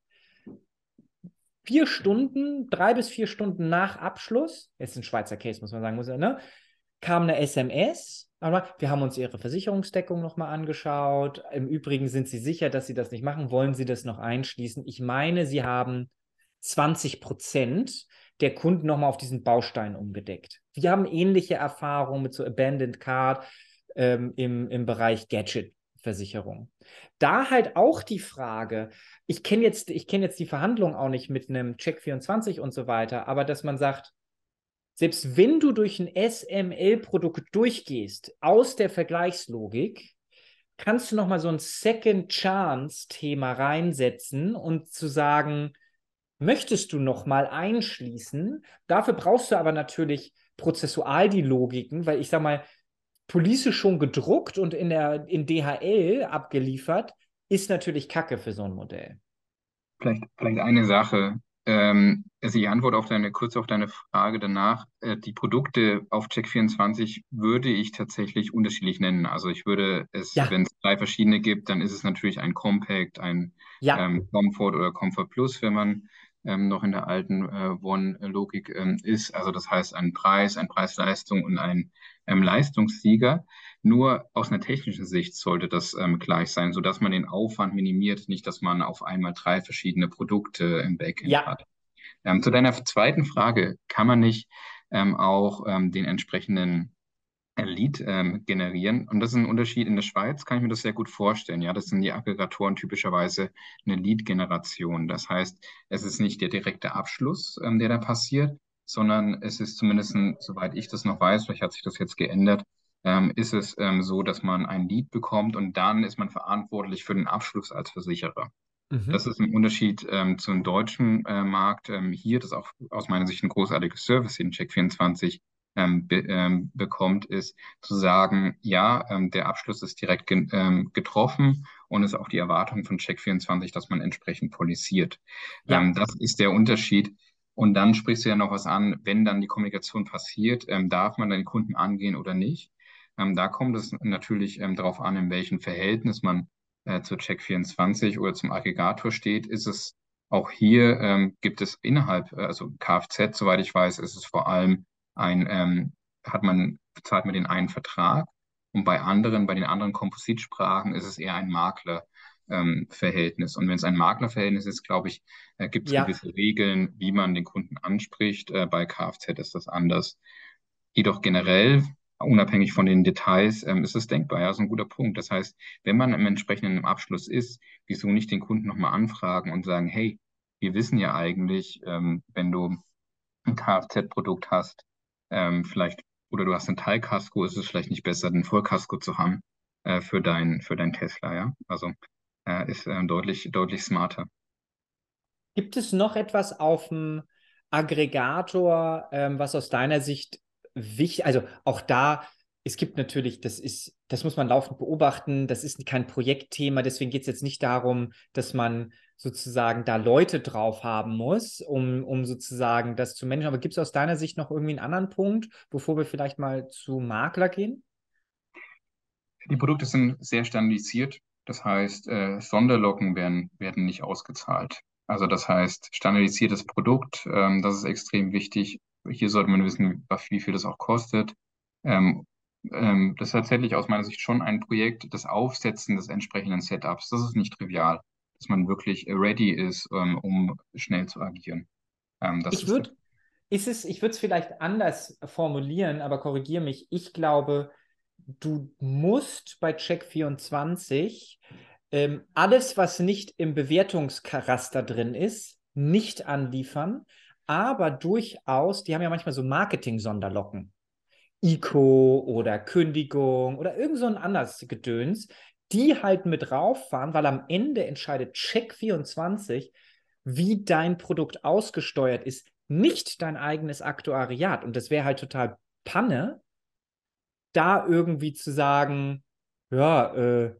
Speaker 1: Vier Stunden, drei bis vier Stunden nach Abschluss, ist ein Schweizer Case, muss man sagen, muss, ne, kam eine SMS. Wir haben uns Ihre Versicherungsdeckung nochmal angeschaut. Im Übrigen sind Sie sicher, dass Sie das nicht machen. Wollen Sie das noch einschließen? Ich meine, Sie haben 20 Prozent der Kunden nochmal auf diesen Baustein umgedeckt. Wir haben ähnliche Erfahrungen mit so Abandoned Card ähm, im, im Bereich Gadget-Versicherung. Da halt auch die Frage, ich kenne jetzt, ich kenne jetzt die Verhandlung auch nicht mit einem Check 24 und so weiter, aber dass man sagt, selbst wenn du durch ein SML-Produkt durchgehst aus der Vergleichslogik, kannst du nochmal so ein Second Chance-Thema reinsetzen und zu sagen, möchtest du nochmal einschließen? Dafür brauchst du aber natürlich prozessual die Logiken, weil ich sag mal, Police schon gedruckt und in der in DHL abgeliefert, ist natürlich Kacke für so ein Modell.
Speaker 2: Vielleicht, vielleicht eine Sache. Ähm, also die Antwort auf deine, kurz auf deine Frage danach. Äh, die Produkte auf Check24 würde ich tatsächlich unterschiedlich nennen. Also ich würde es,
Speaker 1: Ja.
Speaker 2: wenn es drei verschiedene gibt, dann ist es natürlich ein Compact, ein
Speaker 1: Ja,
Speaker 2: ähm, Comfort oder Comfort Plus, wenn man ähm, noch in der alten äh, One-Logik ähm, ist. Also das heißt ein Preis, ein Preis-Leistung und ein ähm, Leistungssieger. Nur aus einer technischen Sicht sollte das ähm, gleich sein, sodass man den Aufwand minimiert, nicht, dass man auf einmal drei verschiedene Produkte im Backend
Speaker 1: ja.
Speaker 2: hat. Ähm, zu deiner zweiten Frage, kann man nicht ähm, auch den entsprechenden Lead ähm, generieren. Und das ist ein Unterschied. In der Schweiz kann ich mir das sehr gut vorstellen. Ja, das sind die Aggregatoren typischerweise eine Lead-Generation. Das heißt, es ist nicht der direkte Abschluss, ähm, der da passiert, sondern es ist zumindest, soweit ich das noch weiß, vielleicht hat sich das jetzt geändert, ähm, ist es ähm, so, dass man ein Lead bekommt und dann ist man verantwortlich für den Abschluss als Versicherer. Mhm. Das ist ein Unterschied ähm, zum deutschen äh, Markt. Ähm, hier, das ist auch aus meiner Sicht ein großartiges Service in Check24 ähm, be ähm, bekommt, ist zu sagen, ja, ähm, der Abschluss ist direkt ge ähm, getroffen und ist auch die Erwartung von Check24, dass man entsprechend polisiert. Ja. Ähm, das ist der Unterschied. Und dann sprichst du ja noch was an, wenn dann die Kommunikation passiert, ähm, darf man den Kunden angehen oder nicht. Da kommt es natürlich ähm, darauf an, in welchem Verhältnis man äh, zu Check24 oder zum Aggregator steht. Ist es auch hier, ähm, gibt es innerhalb, äh, also Kfz, soweit ich weiß, ist es vor allem ein, ähm, hat man, zahlt man den einen Vertrag und bei anderen, bei den anderen Kompositsprachen ist es eher ein Maklerverhältnis. Ähm, und wenn es ein Maklerverhältnis ist, glaube ich, äh, gibt es ja. gewisse Regeln, wie man den Kunden anspricht. Äh, bei Kfz ist das anders. Jedoch generell, unabhängig von den Details, ähm, ist es denkbar. Ja, das ist ein guter Punkt. Das heißt, wenn man im entsprechenden Abschluss ist, wieso nicht den Kunden nochmal anfragen und sagen, hey, wir wissen ja eigentlich, ähm, wenn du ein Kfz-Produkt hast, ähm, vielleicht, oder du hast ein Teilkasko, ist es vielleicht nicht besser, ein Vollkasko zu haben äh, für dein, für dein Tesla, ja. Also äh, ist äh, deutlich, deutlich smarter.
Speaker 1: Gibt es noch etwas auf dem Aggregator, ähm, was aus deiner Sicht wichtig, also auch da, es gibt natürlich, das ist, das muss man laufend beobachten, das ist kein Projektthema, deswegen geht es jetzt nicht darum, dass man sozusagen da Leute drauf haben muss, um, um sozusagen das zu managen. Aber gibt es aus deiner Sicht noch irgendwie einen anderen Punkt, bevor wir vielleicht mal zu Makler gehen?
Speaker 2: Die Produkte sind sehr standardisiert. Das heißt, äh, Sonderlocken werden, werden nicht ausgezahlt. Also das heißt, standardisiertes Produkt, ähm, das ist extrem wichtig. Hier sollte man wissen, wie viel das auch kostet. Ähm, ähm, das ist tatsächlich aus meiner Sicht schon ein Projekt, das Aufsetzen des entsprechenden Setups. Das ist nicht trivial dass man wirklich ready ist, ähm, um schnell zu agieren.
Speaker 1: Ähm, ich würde ist es, ich würde es vielleicht anders formulieren, aber korrigiere mich. Ich glaube, du musst bei Check24 ähm, alles, was nicht im Bewertungskaraster drin ist, nicht anliefern, aber durchaus, die haben ja manchmal so Marketing-Sonderlocken. ICO oder Kündigung oder irgend so ein anderes Gedöns, die halt mit rauffahren, weil am Ende entscheidet Check24, wie dein Produkt ausgesteuert ist, nicht dein eigenes Aktuariat. Und das wäre halt total Panne, da irgendwie zu sagen, ja, äh,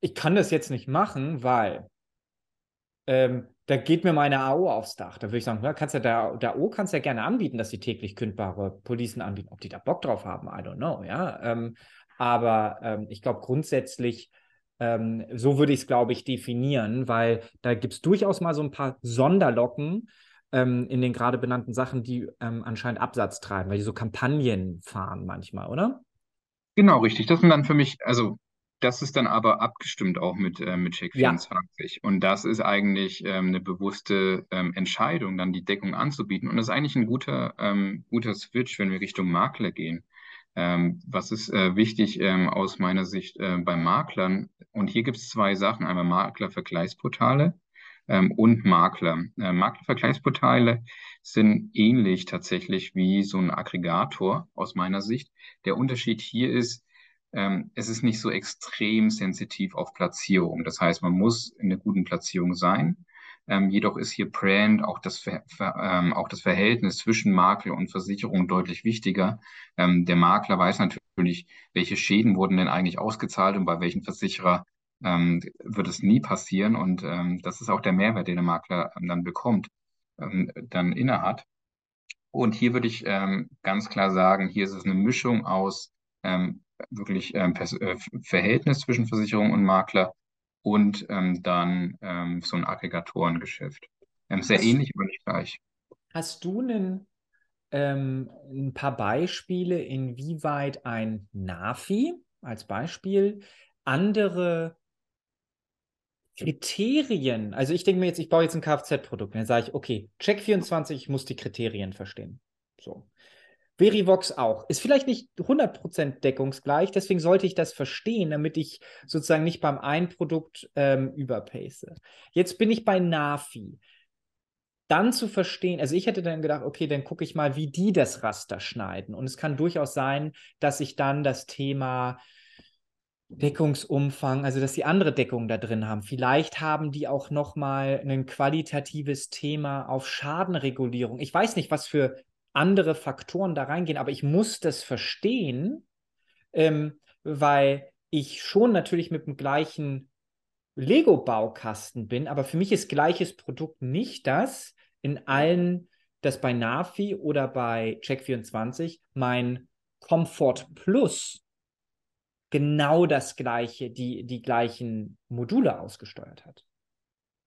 Speaker 1: ich kann das jetzt nicht machen, weil ähm, da geht mir meine AO aufs Dach. Da würde ich sagen, ja, kannst ja der, der AO kannst ja gerne anbieten, dass sie täglich kündbare Policen anbieten. Ob die da Bock drauf haben, I don't know, ja. Ähm, aber ähm, ich glaube grundsätzlich, ähm, so würde ich es, glaube ich, definieren, weil da gibt es durchaus mal so ein paar Sonderlocken ähm, in den gerade benannten Sachen, die ähm, anscheinend Absatz treiben, weil die so Kampagnen fahren manchmal, oder?
Speaker 2: Genau, richtig. Das sind dann für mich, also das ist dann aber abgestimmt auch mit, äh, mit Check24. Ja. Und das ist eigentlich ähm, eine bewusste ähm, Entscheidung, dann die Deckung anzubieten. Und das ist eigentlich ein guter, ähm, guter Switch, wenn wir Richtung Makler gehen. Ähm, was ist äh, wichtig ähm, aus meiner Sicht äh, bei Maklern? Und hier gibt es zwei Sachen, einmal Maklervergleichsportale ähm, und Makler. Äh, Maklervergleichsportale sind ähnlich tatsächlich wie so ein Aggregator aus meiner Sicht. Der Unterschied hier ist, ähm, es ist nicht so extrem sensitiv auf Platzierung. Das heißt, man muss in einer guten Platzierung sein. Ähm, jedoch ist hier Brand, auch das, Ver, Ver, ähm, auch das Verhältnis zwischen Makler und Versicherung deutlich wichtiger. Ähm, der Makler weiß natürlich, welche Schäden wurden denn eigentlich ausgezahlt und bei welchen Versicherer ähm, wird es nie passieren. Und ähm, das ist auch der Mehrwert, den der Makler ähm, dann bekommt, dann innehat. Und hier würde ich ganz klar sagen, hier ist es eine Mischung aus wirklich äh, Verhältnis zwischen Versicherung und Makler und ähm, dann ähm, so ein Aggregatorengeschäft. Ähm, sehr hast, ähnlich, aber nicht gleich.
Speaker 1: Hast du einen, ähm, ein paar Beispiele, inwieweit ein Nafi als Beispiel andere Kriterien, also ich denke mir jetzt, ich baue jetzt ein Kfz-Produkt, dann sage ich, okay, Check24, ich muss die Kriterien verstehen. So. Verivox auch. Ist vielleicht nicht 100% deckungsgleich, deswegen sollte ich das verstehen, damit ich sozusagen nicht beim einen Produkt ähm, überpace. Jetzt bin ich bei Nafi. Dann zu verstehen, also ich hätte dann gedacht, okay, dann gucke ich mal, wie die das Raster schneiden. Und es kann durchaus sein, dass ich dann das Thema Deckungsumfang, also dass die andere Deckung da drin haben. Vielleicht haben die auch noch mal ein qualitatives Thema auf Schadenregulierung. Ich weiß nicht, was für andere Faktoren da reingehen, aber ich muss das verstehen, ähm, weil ich schon natürlich mit dem gleichen Lego-Baukasten bin, aber für mich ist gleiches Produkt nicht das in allen, das bei Nafi oder bei Check24 mein Comfort Plus genau das gleiche, die, die gleichen Module ausgesteuert hat.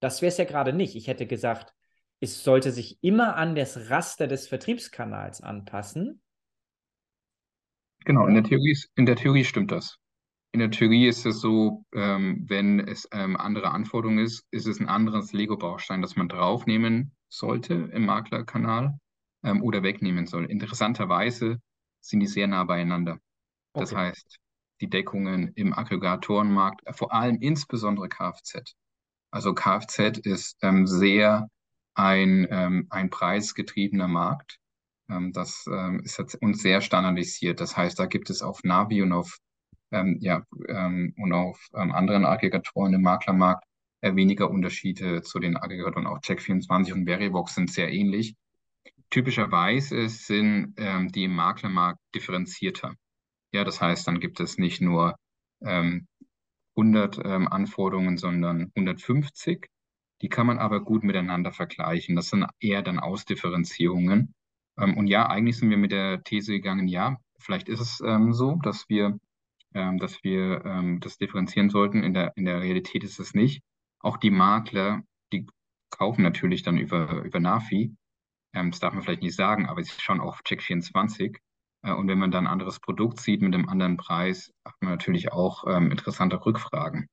Speaker 1: Das wäre es ja gerade nicht. Ich hätte gesagt, es sollte sich immer an das Raster des Vertriebskanals anpassen.
Speaker 2: Genau, in der Theorie, in der Theorie stimmt das. In der Theorie ist es so, ähm, wenn es ähm, andere Anforderungen ist, ist es ein anderes Lego-Baustein, das man draufnehmen sollte im Maklerkanal ähm, oder wegnehmen soll. Interessanterweise sind die sehr nah beieinander. Das okay. heißt, die Deckungen im Aggregatorenmarkt, vor allem insbesondere Kfz. Also Kfz ist ähm, sehr ein, ähm, ein preisgetriebener Markt. Ähm, das ähm, ist uns sehr standardisiert. Das heißt, da gibt es auf Navi und auf, ähm, ja, ähm, und auf anderen Aggregatoren im Maklermarkt äh, weniger Unterschiede zu den Aggregatoren. Auch Check24 und Verivox sind sehr ähnlich. Typischerweise sind die im Maklermarkt differenzierter. Ja, das heißt, dann gibt es nicht nur ähm, 100 ähm, Anforderungen, sondern 150. Die kann man aber gut miteinander vergleichen. Das sind eher dann Ausdifferenzierungen. Ähm, und ja, eigentlich sind wir mit der These gegangen, ja, vielleicht ist es ähm, so, dass wir, ähm, dass wir das differenzieren sollten. In der, in der Realität ist es nicht. Auch die Makler, die kaufen natürlich dann über, über Nafi. das darf man vielleicht nicht sagen, aber sie schauen auf Check24 äh, und wenn man dann ein anderes Produkt sieht mit einem anderen Preis, hat man natürlich auch interessante Rückfragen.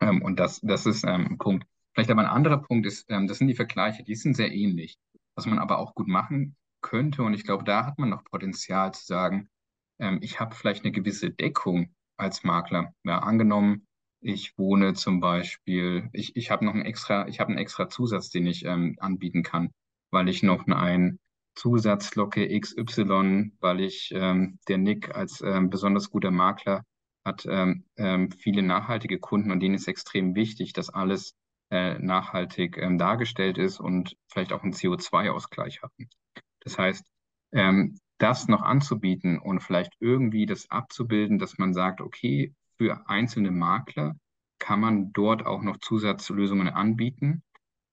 Speaker 2: Und das, das ist ein Punkt. Vielleicht aber ein anderer Punkt ist, ähm, das sind die Vergleiche, die sind sehr ähnlich. Was man aber auch gut machen könnte, und ich glaube, da hat man noch Potenzial zu sagen, ähm, ich habe vielleicht eine gewisse Deckung als Makler. Ja, angenommen, ich wohne zum Beispiel, ich, ich habe noch einen extra, ich habe einen extra Zusatz, den ich ähm, anbieten kann, weil ich noch ein Zusatzlocke XY, weil ich ähm, der Nick als ähm, besonders guter Makler hat ähm, ähm, viele nachhaltige Kunden und denen ist extrem wichtig, dass alles äh, nachhaltig ähm, dargestellt ist und vielleicht auch einen CO2-Ausgleich hatten. Das heißt, ähm, das noch anzubieten und vielleicht irgendwie das abzubilden, dass man sagt, okay, für einzelne Makler kann man dort auch noch Zusatzlösungen anbieten,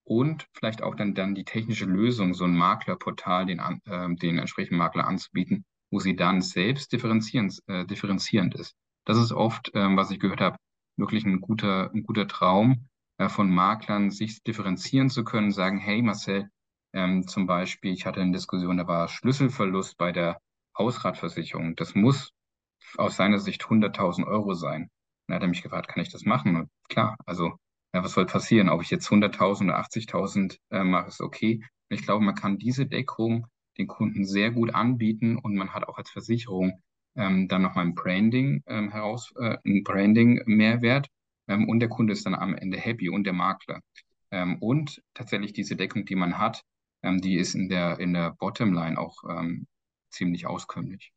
Speaker 2: und vielleicht auch dann, dann die technische Lösung, so ein Maklerportal, den, äh, den entsprechenden Makler anzubieten, wo sie dann selbst differenzierend, äh, differenzierend ist. Das ist oft, ähm, was ich gehört habe, wirklich ein guter, ein guter Traum von Maklern, sich differenzieren zu können, sagen, hey Marcel, ähm, zum Beispiel, ich hatte eine Diskussion, da war Schlüsselverlust bei der Hausratversicherung. Das muss aus seiner Sicht 100.000 Euro sein. Dann hat er mich gefragt, kann ich das machen? Und klar, also ja, was soll passieren? Ob ich jetzt 100.000 oder 80.000 äh, mache, ist okay. Ich glaube, man kann diese Deckung den Kunden sehr gut anbieten und man hat auch als Versicherung ähm, dann nochmal ein Branding ähm, heraus, äh, ein Branding-Mehrwert ähm, und der Kunde ist dann am Ende happy und der Makler. Ähm, und tatsächlich diese Deckung, die man hat, ähm, die ist in der, in der Bottomline auch ähm, ziemlich auskömmlich.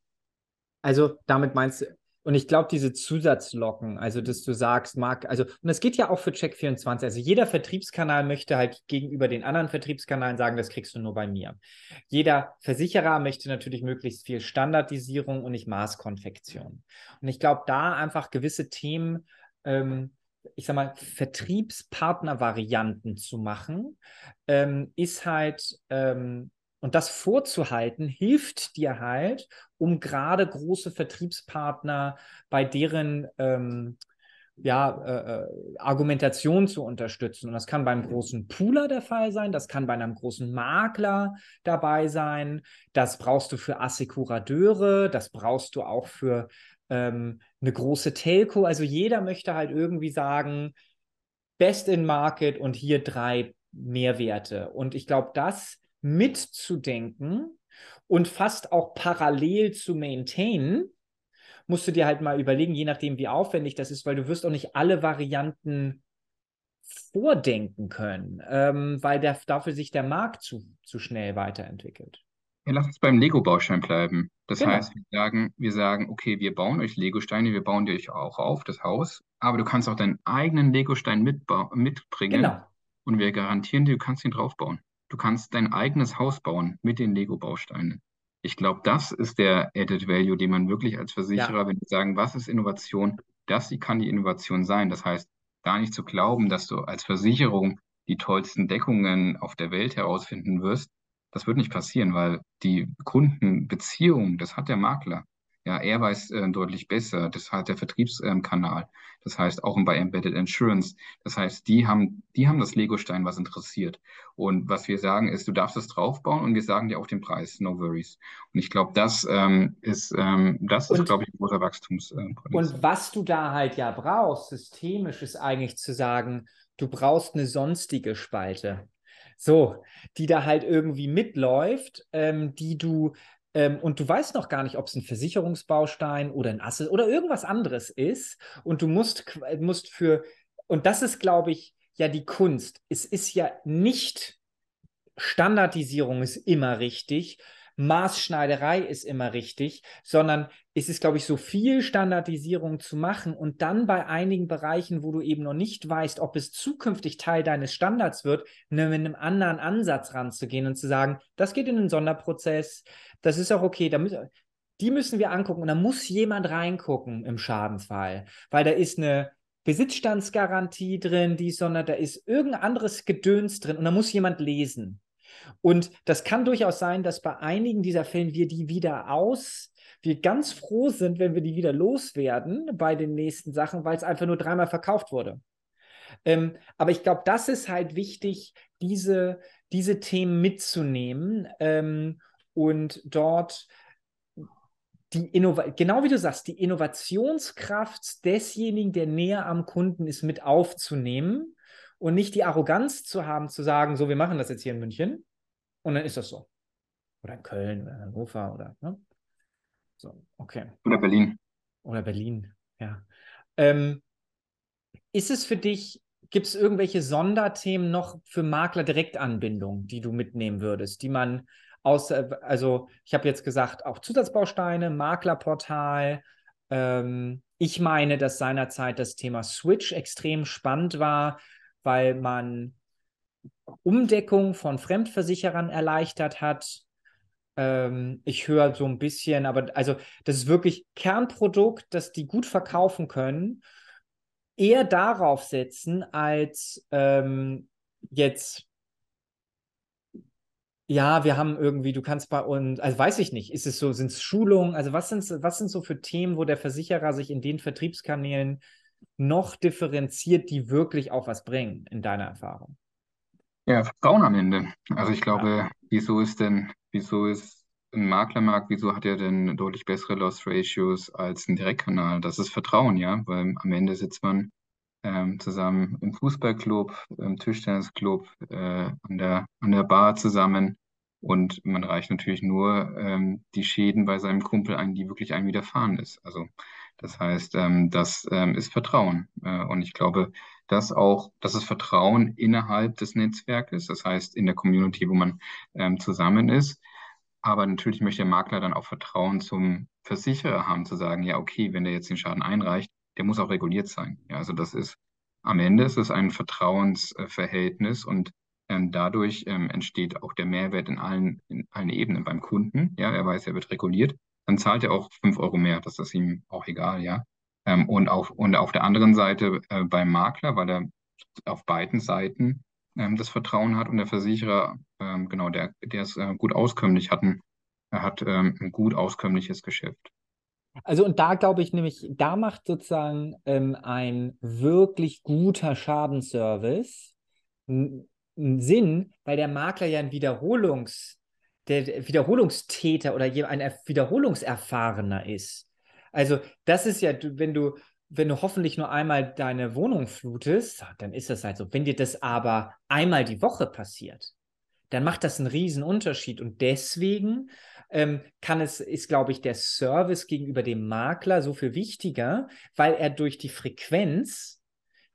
Speaker 1: Also damit meinst du, und ich glaube, diese Zusatzlocken, also dass du sagst, Marc, also, und das geht ja auch für Check24. Also jeder Vertriebskanal möchte halt gegenüber den anderen Vertriebskanalen sagen, das kriegst du nur bei mir. Jeder Versicherer möchte natürlich möglichst viel Standardisierung und nicht Maßkonfektion. Und ich glaube, da einfach gewisse Themen, ähm, ich sag mal, Vertriebspartner-Varianten zu machen, ähm, ist halt ähm, und das vorzuhalten, hilft dir halt, um gerade große Vertriebspartner bei deren ähm, ja, äh, äh, Argumentation zu unterstützen. Und das kann beim großen Pooler der Fall sein, das kann bei einem großen Makler dabei sein, das brauchst du für Assekurateure, das brauchst du auch für ähm, eine große Telco. Also jeder möchte halt irgendwie sagen, Best in Market und hier drei Mehrwerte. Und ich glaube, das mitzudenken Und fast auch parallel zu maintain, musst du dir halt mal überlegen, je nachdem, wie aufwendig das ist, weil du wirst auch nicht alle Varianten vordenken können, ähm, weil der, dafür sich der Markt zu, zu schnell weiterentwickelt.
Speaker 2: Ja, lass uns beim Lego-Baustein bleiben. Das genau. heißt, wir sagen, wir sagen, okay, wir bauen euch Lego-Steine, wir bauen dir euch auch auf, das Haus, aber du kannst auch deinen eigenen Lego-Stein mitbringen genau. und wir garantieren dir, du kannst ihn draufbauen. Du kannst dein eigenes Haus bauen mit den Lego-Bausteinen. Ich glaube, das ist der Added Value, den man wirklich als Versicherer, ja. wenn wir sagen, was ist Innovation, das kann die Innovation sein. Das heißt, gar nicht zu glauben, dass du als Versicherung die tollsten Deckungen auf der Welt herausfinden wirst. Das wird nicht passieren, weil die Kundenbeziehung, das hat der Makler. Ja, er weiß äh, deutlich besser. Das hat der Vertriebskanal. Ähm, das heißt auch bei Embedded Insurance. Das heißt, die haben, die haben das Lego-Stein, was interessiert. Und was wir sagen ist, du darfst es draufbauen und wir sagen dir auch den Preis. No worries. Und ich glaube, das ähm, ist, ähm, das ist, glaube ich, ein großer Wachstumspotenzial.
Speaker 1: und was du da halt ja brauchst, systemisch, ist eigentlich zu sagen, du brauchst eine sonstige Spalte. So, die da halt irgendwie mitläuft, ähm, die du ähm, und du weißt noch gar nicht, ob es ein Versicherungsbaustein oder ein Asset oder irgendwas anderes ist. Und du musst, musst für, und das ist, glaube ich, ja die Kunst. Es ist ja nicht Standardisierung ist immer richtig, Maßschneiderei ist immer richtig, sondern es ist, glaube ich, so viel Standardisierung zu machen und dann bei einigen Bereichen, wo du eben noch nicht weißt, ob es zukünftig Teil deines Standards wird, mit einem anderen Ansatz ranzugehen und zu sagen, das geht in einen Sonderprozess, das ist auch okay, da müssen, die müssen wir angucken und da muss jemand reingucken im Schadensfall, weil da ist eine Besitzstandsgarantie drin, die sondern da ist irgendein anderes Gedöns drin und da muss jemand lesen. Und das kann durchaus sein, dass bei einigen dieser Fällen wir die wieder aus, wir ganz froh sind, wenn wir die wieder loswerden bei den nächsten Sachen, weil es einfach nur dreimal verkauft wurde. Ähm, aber ich glaube, das ist halt wichtig, diese, diese Themen mitzunehmen ähm, und dort die Innova genau wie du sagst, die Innovationskraft desjenigen, der näher am Kunden ist, mit aufzunehmen und nicht die Arroganz zu haben, zu sagen, so, wir machen das jetzt hier in München, und dann ist das so. Oder in Köln oder in Hannover oder. Ne? So, okay.
Speaker 2: Oder Berlin.
Speaker 1: Oder Berlin, ja. Ähm, ist es für dich, gibt es irgendwelche Sonderthemen noch für Makler-Direktanbindung, die du mitnehmen würdest, die man aus, also ich habe jetzt gesagt, auch Zusatzbausteine, Maklerportal. Ähm, ich meine, dass seinerzeit das Thema Switch extrem spannend war, weil man Umdeckung von Fremdversicherern erleichtert hat. Ähm, ich höre so ein bisschen, aber also das ist wirklich Kernprodukt, das die gut verkaufen können, eher darauf setzen, als ähm, jetzt ja, wir haben irgendwie, du kannst bei uns, also weiß ich nicht, ist es so, sind es Schulungen, also was sind, was sind so für Themen, wo der Versicherer sich in den Vertriebskanälen noch differenziert, die wirklich auch was bringen, in deiner Erfahrung?
Speaker 2: Ja, Vertrauen am Ende. Also ich glaube, ja. wieso ist denn, wieso ist ein Maklermarkt, wieso hat er denn deutlich bessere Loss Ratios als ein Direktkanal? Das ist Vertrauen, ja, weil am Ende sitzt man ähm, zusammen im Fußballclub, im Tischtennisclub, äh, an der, an der Bar zusammen und man reicht natürlich nur ähm, die Schäden bei seinem Kumpel ein, die wirklich einem widerfahren ist. Also das heißt, ähm, das ähm, ist Vertrauen. Äh, und ich glaube, dass auch, dass es Vertrauen innerhalb des Netzwerkes, das heißt in der Community, wo man ähm, zusammen ist. Aber natürlich möchte der Makler dann auch Vertrauen zum Versicherer haben, zu sagen, ja, okay, wenn der jetzt den Schaden einreicht, der muss auch reguliert sein. Ja, also das ist, am Ende ist es ein Vertrauensverhältnis und ähm, dadurch ähm, entsteht auch der Mehrwert in allen, in allen Ebenen beim Kunden. Ja, er weiß, er wird reguliert. Dann zahlt er auch fünf Euro mehr. Das ist ihm auch egal, ja. Ähm, und, auf, und auf der anderen Seite äh, beim Makler, weil er auf beiden Seiten ähm, das Vertrauen hat und der Versicherer, ähm, genau, der, der ist äh, gut auskömmlich, hat ein, er hat ähm, ein gut auskömmliches Geschäft.
Speaker 1: Also und da glaube ich nämlich, da macht sozusagen ähm, ein wirklich guter Schadenservice Sinn, weil der Makler ja ein Wiederholungs, der Wiederholungstäter oder ein Wiederholungserfahrener ist. Also, das ist ja, wenn du, wenn du hoffentlich nur einmal deine Wohnung flutest, dann ist das halt so. Wenn dir das aber einmal die Woche passiert, dann macht das einen riesen Unterschied. Und deswegen ähm, kann es, ist, glaube ich, der Service gegenüber dem Makler so viel wichtiger, weil er durch die Frequenz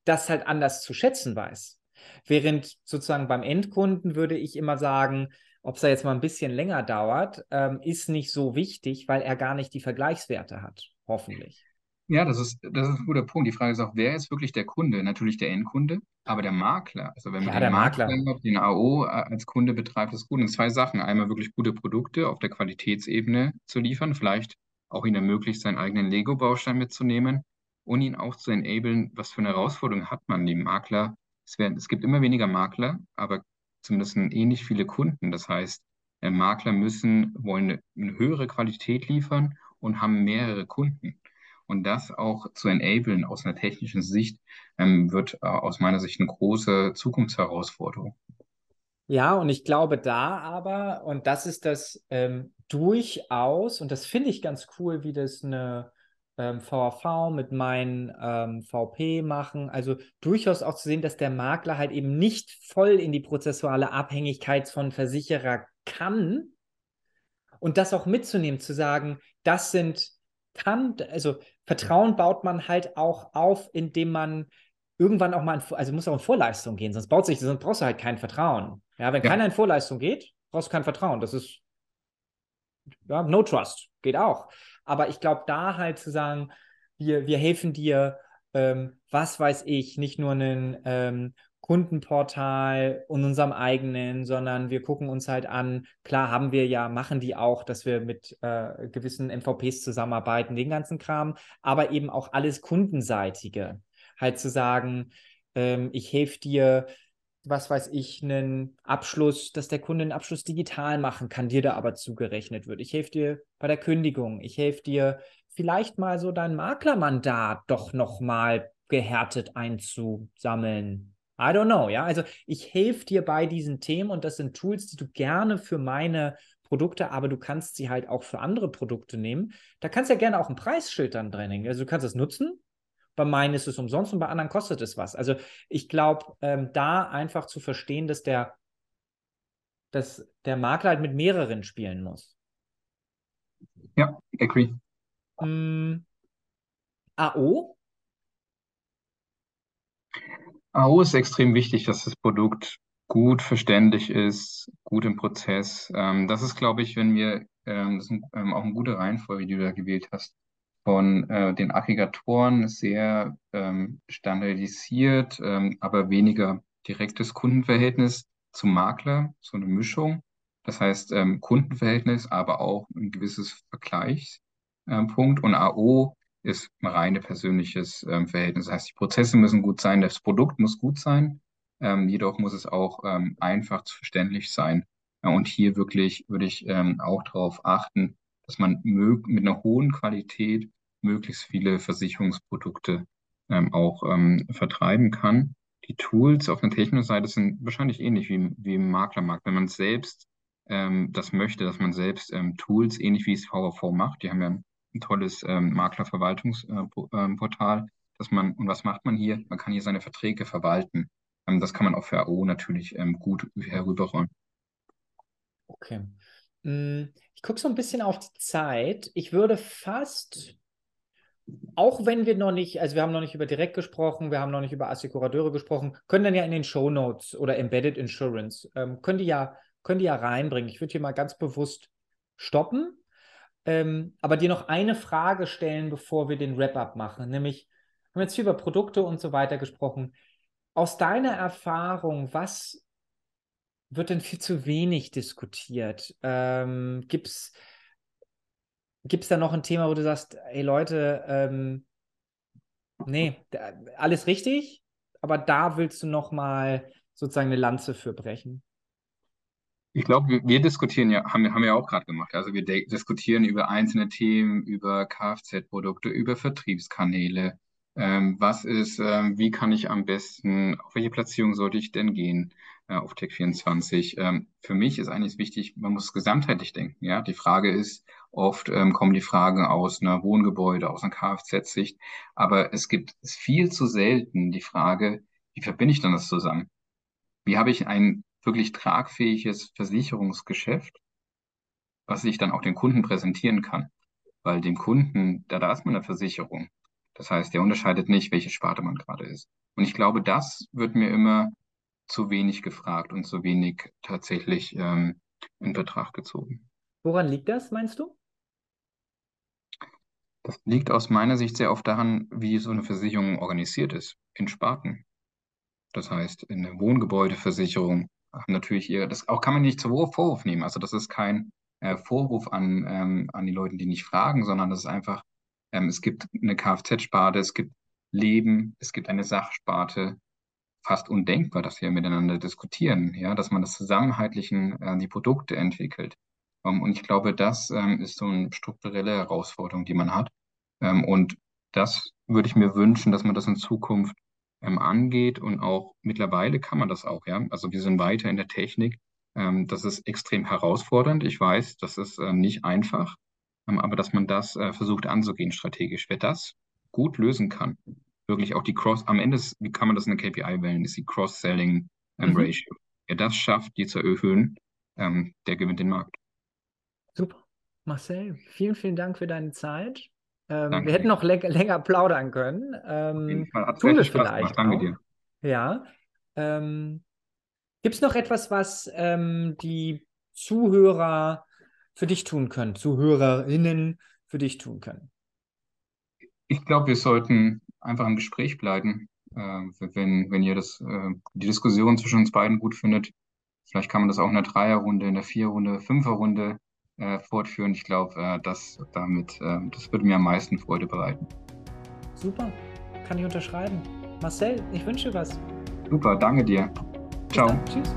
Speaker 1: das halt anders zu schätzen weiß. Während sozusagen beim Endkunden würde ich immer sagen, ob es da jetzt mal ein bisschen länger dauert, ähm, ist nicht so wichtig, weil er gar nicht die Vergleichswerte hat, hoffentlich.
Speaker 2: Ja, das ist, das ist ein guter Punkt. Die Frage ist auch, wer ist wirklich der Kunde? Natürlich der Endkunde, aber der Makler. Also wenn man
Speaker 1: Ja,
Speaker 2: den
Speaker 1: der Makler.
Speaker 2: Makler, den AO äh, als Kunde betreibt, ist gut. Und zwei Sachen. Einmal wirklich gute Produkte auf der Qualitätsebene zu liefern, vielleicht auch ihn ermöglicht, seinen eigenen Lego-Baustein mitzunehmen und ihn auch zu enablen, was für eine Herausforderung hat man. Die Makler, es werden, es gibt immer weniger Makler, aber zumindest ähnlich viele Kunden. Das heißt, äh, Makler müssen, wollen eine, höhere Qualität liefern und haben mehrere Kunden. Und das auch zu enablen aus einer technischen Sicht, ähm, wird äh, aus meiner Sicht eine große Zukunftsherausforderung.
Speaker 1: Ja, und ich glaube da aber, und das ist das ähm, durchaus, und das finde ich ganz cool, wie das eine ähm, VAV mit meinen ähm, VP machen, also durchaus auch zu sehen, dass der Makler halt eben nicht voll in die prozessuale Abhängigkeit von Versicherer kann und das auch mitzunehmen, zu sagen, das sind, kann, also Vertrauen baut man halt auch auf, indem man irgendwann auch mal, in, also muss auch in Vorleistung gehen, sonst baut sich, sonst brauchst du halt kein Vertrauen. Ja, wenn ja. keiner in Vorleistung geht, brauchst du kein Vertrauen. Das ist ja, No Trust, geht auch. Aber ich glaube, da halt zu sagen, wir, wir helfen dir, ähm, was weiß ich, nicht nur einen ähm, Kundenportal und unserem eigenen, sondern wir gucken uns halt an, klar haben wir ja, machen die auch, dass wir mit äh, gewissen MVPs zusammenarbeiten, den ganzen Kram, aber eben auch alles Kundenseitige. Halt zu sagen, ähm, ich helfe dir, was weiß ich, einen Abschluss, dass der Kunde einen Abschluss digital machen kann, dir da aber zugerechnet wird. Ich helfe dir bei der Kündigung. Ich helfe dir vielleicht mal so dein Maklermandat doch nochmal gehärtet einzusammeln. I don't know, ja. Also ich helfe dir bei diesen Themen und das sind Tools, die du gerne für meine Produkte, aber du kannst sie halt auch für andere Produkte nehmen. Da kannst du ja gerne auch ein Preisschild dann drin hängen. Also du kannst es nutzen. Bei meinen ist es umsonst und bei anderen kostet es was. Also ich glaube, ähm, da einfach zu verstehen, dass der, dass der Makler halt mit mehreren spielen muss.
Speaker 2: Ja, agree.
Speaker 1: Mm, AO?
Speaker 2: AO ist extrem wichtig, dass das Produkt gut verständlich ist, gut im Prozess. Ähm, das ist, glaube ich, wenn wir, ähm, das ist ähm, auch eine gute Reihenfolge, die du da gewählt hast, von äh, den Aggregatoren sehr ähm, standardisiert, ähm, aber weniger direktes Kundenverhältnis zum Makler, so eine Mischung. Das heißt, ähm, Kundenverhältnis, aber auch ein gewisses Vergleichspunkt. Und AO ist ein reine persönliches ähm, Verhältnis. Das heißt, die Prozesse müssen gut sein, das Produkt muss gut sein, ähm, jedoch muss es auch ähm, einfach zu verständlich sein. Und hier wirklich würde ich auch darauf achten, dass man mit einer hohen Qualität möglichst viele Versicherungsprodukte ähm, auch ähm, vertreiben kann. Die Tools auf der Techno-Seite sind wahrscheinlich ähnlich wie, wie im Maklermarkt. Wenn man selbst ähm, das möchte, dass man selbst ähm, Tools, ähnlich wie es VV macht, die haben ja ein tolles ähm, Maklerverwaltungsportal, äh, dass man, und was macht man hier? Man kann hier seine Verträge verwalten. Ähm, das kann man auch für AO natürlich ähm, gut herüberrollen.
Speaker 1: Okay. Mm, ich gucke so ein bisschen auf die Zeit. Ich würde fast, auch wenn wir noch nicht, also wir haben noch nicht über Direkt gesprochen, wir haben noch nicht über Assekurateure gesprochen, können dann ja in den Show Notes oder Embedded Insurance, ähm, können, die ja, können die ja reinbringen. Ich würde hier mal ganz bewusst stoppen ähm, aber dir noch eine Frage stellen, bevor wir den Wrap-up machen. Nämlich, wir haben jetzt viel über Produkte und so weiter gesprochen. Aus deiner Erfahrung, was wird denn viel zu wenig diskutiert? Ähm, Gibt es da noch ein Thema, wo du sagst, ey Leute, ähm, nee, alles richtig, aber da willst du noch mal sozusagen eine Lanze für brechen?
Speaker 2: Ich glaube, wir, wir, diskutieren ja, haben, haben wir auch gerade gemacht. Also wir diskutieren über einzelne Themen, über Kfz-Produkte, über Vertriebskanäle. Ähm, was ist, ähm, wie kann ich am besten, auf welche Platzierung sollte ich denn gehen äh, auf Tech24? Ähm, für mich ist eigentlich wichtig, man muss gesamtheitlich denken. Ja, die Frage ist, oft ähm, kommen die Fragen aus einer Wohngebäude, aus einer Kfz-Sicht, aber es gibt viel zu selten die Frage, wie verbinde ich dann das zusammen? Wie habe ich ein wirklich tragfähiges Versicherungsgeschäft, was ich dann auch den Kunden präsentieren kann. Weil dem Kunden, da, da ist man eine Versicherung. Das heißt, der unterscheidet nicht, welche Sparte man gerade ist. Und ich glaube, das wird mir immer zu wenig gefragt und zu wenig tatsächlich ähm, in Betracht gezogen.
Speaker 1: Woran liegt das, meinst du?
Speaker 2: Das liegt aus meiner Sicht sehr oft daran, wie so eine Versicherung organisiert ist, in Sparten. Das heißt, in der Wohngebäudeversicherung haben natürlich ihr, das auch kann man nicht zu Vorwurf nehmen. Also das ist kein äh, Vorwurf an, ähm, an die Leute, die nicht fragen, sondern das ist einfach, ähm, es gibt eine Kfz-Sparte, es gibt Leben, es gibt eine Sachsparte. Fast undenkbar, dass wir miteinander diskutieren, ja, dass man das zusammenheitlichen, äh, die Produkte entwickelt. Ähm, und ich glaube, das ähm, ist so eine strukturelle Herausforderung, die man hat. Ähm, und das würde ich mir wünschen, dass man das in Zukunft ähm, angeht und auch mittlerweile kann man das auch, ja. Also wir sind weiter in der Technik. Ähm, das ist extrem herausfordernd. Ich weiß, das ist nicht einfach, aber dass man das äh, versucht anzugehen strategisch. Wer das gut lösen kann, wirklich auch die Cross, am Ende, ist, wie kann man das in der KPI wählen, ist die Cross-Selling ähm, mhm. Ratio. Wer das schafft, die zu erhöhen, ähm, der gewinnt den Markt.
Speaker 1: Super. Marcel, vielen, vielen Dank für deine Zeit. Ähm, wir hätten noch länger plaudern können. Ähm, tun wir vielleicht. Danke dir. Ja. Ähm, Gibt es noch etwas, was ähm, die Zuhörer für dich tun können, Zuhörerinnen für dich tun können?
Speaker 2: Ich glaube, wir sollten einfach im Gespräch bleiben. Äh, wenn, wenn ihr das, äh, die Diskussion zwischen uns beiden gut findet, vielleicht kann man das auch in der Dreierrunde, in der Vierrunde, Fünferrunde äh, fortführen. Ich glaube, äh, das damit, äh, das würde mir am meisten Freude bereiten.
Speaker 1: Super, kann ich unterschreiben. Marcel, ich wünsche dir was.
Speaker 2: Super, danke dir. Ciao. Tschüss.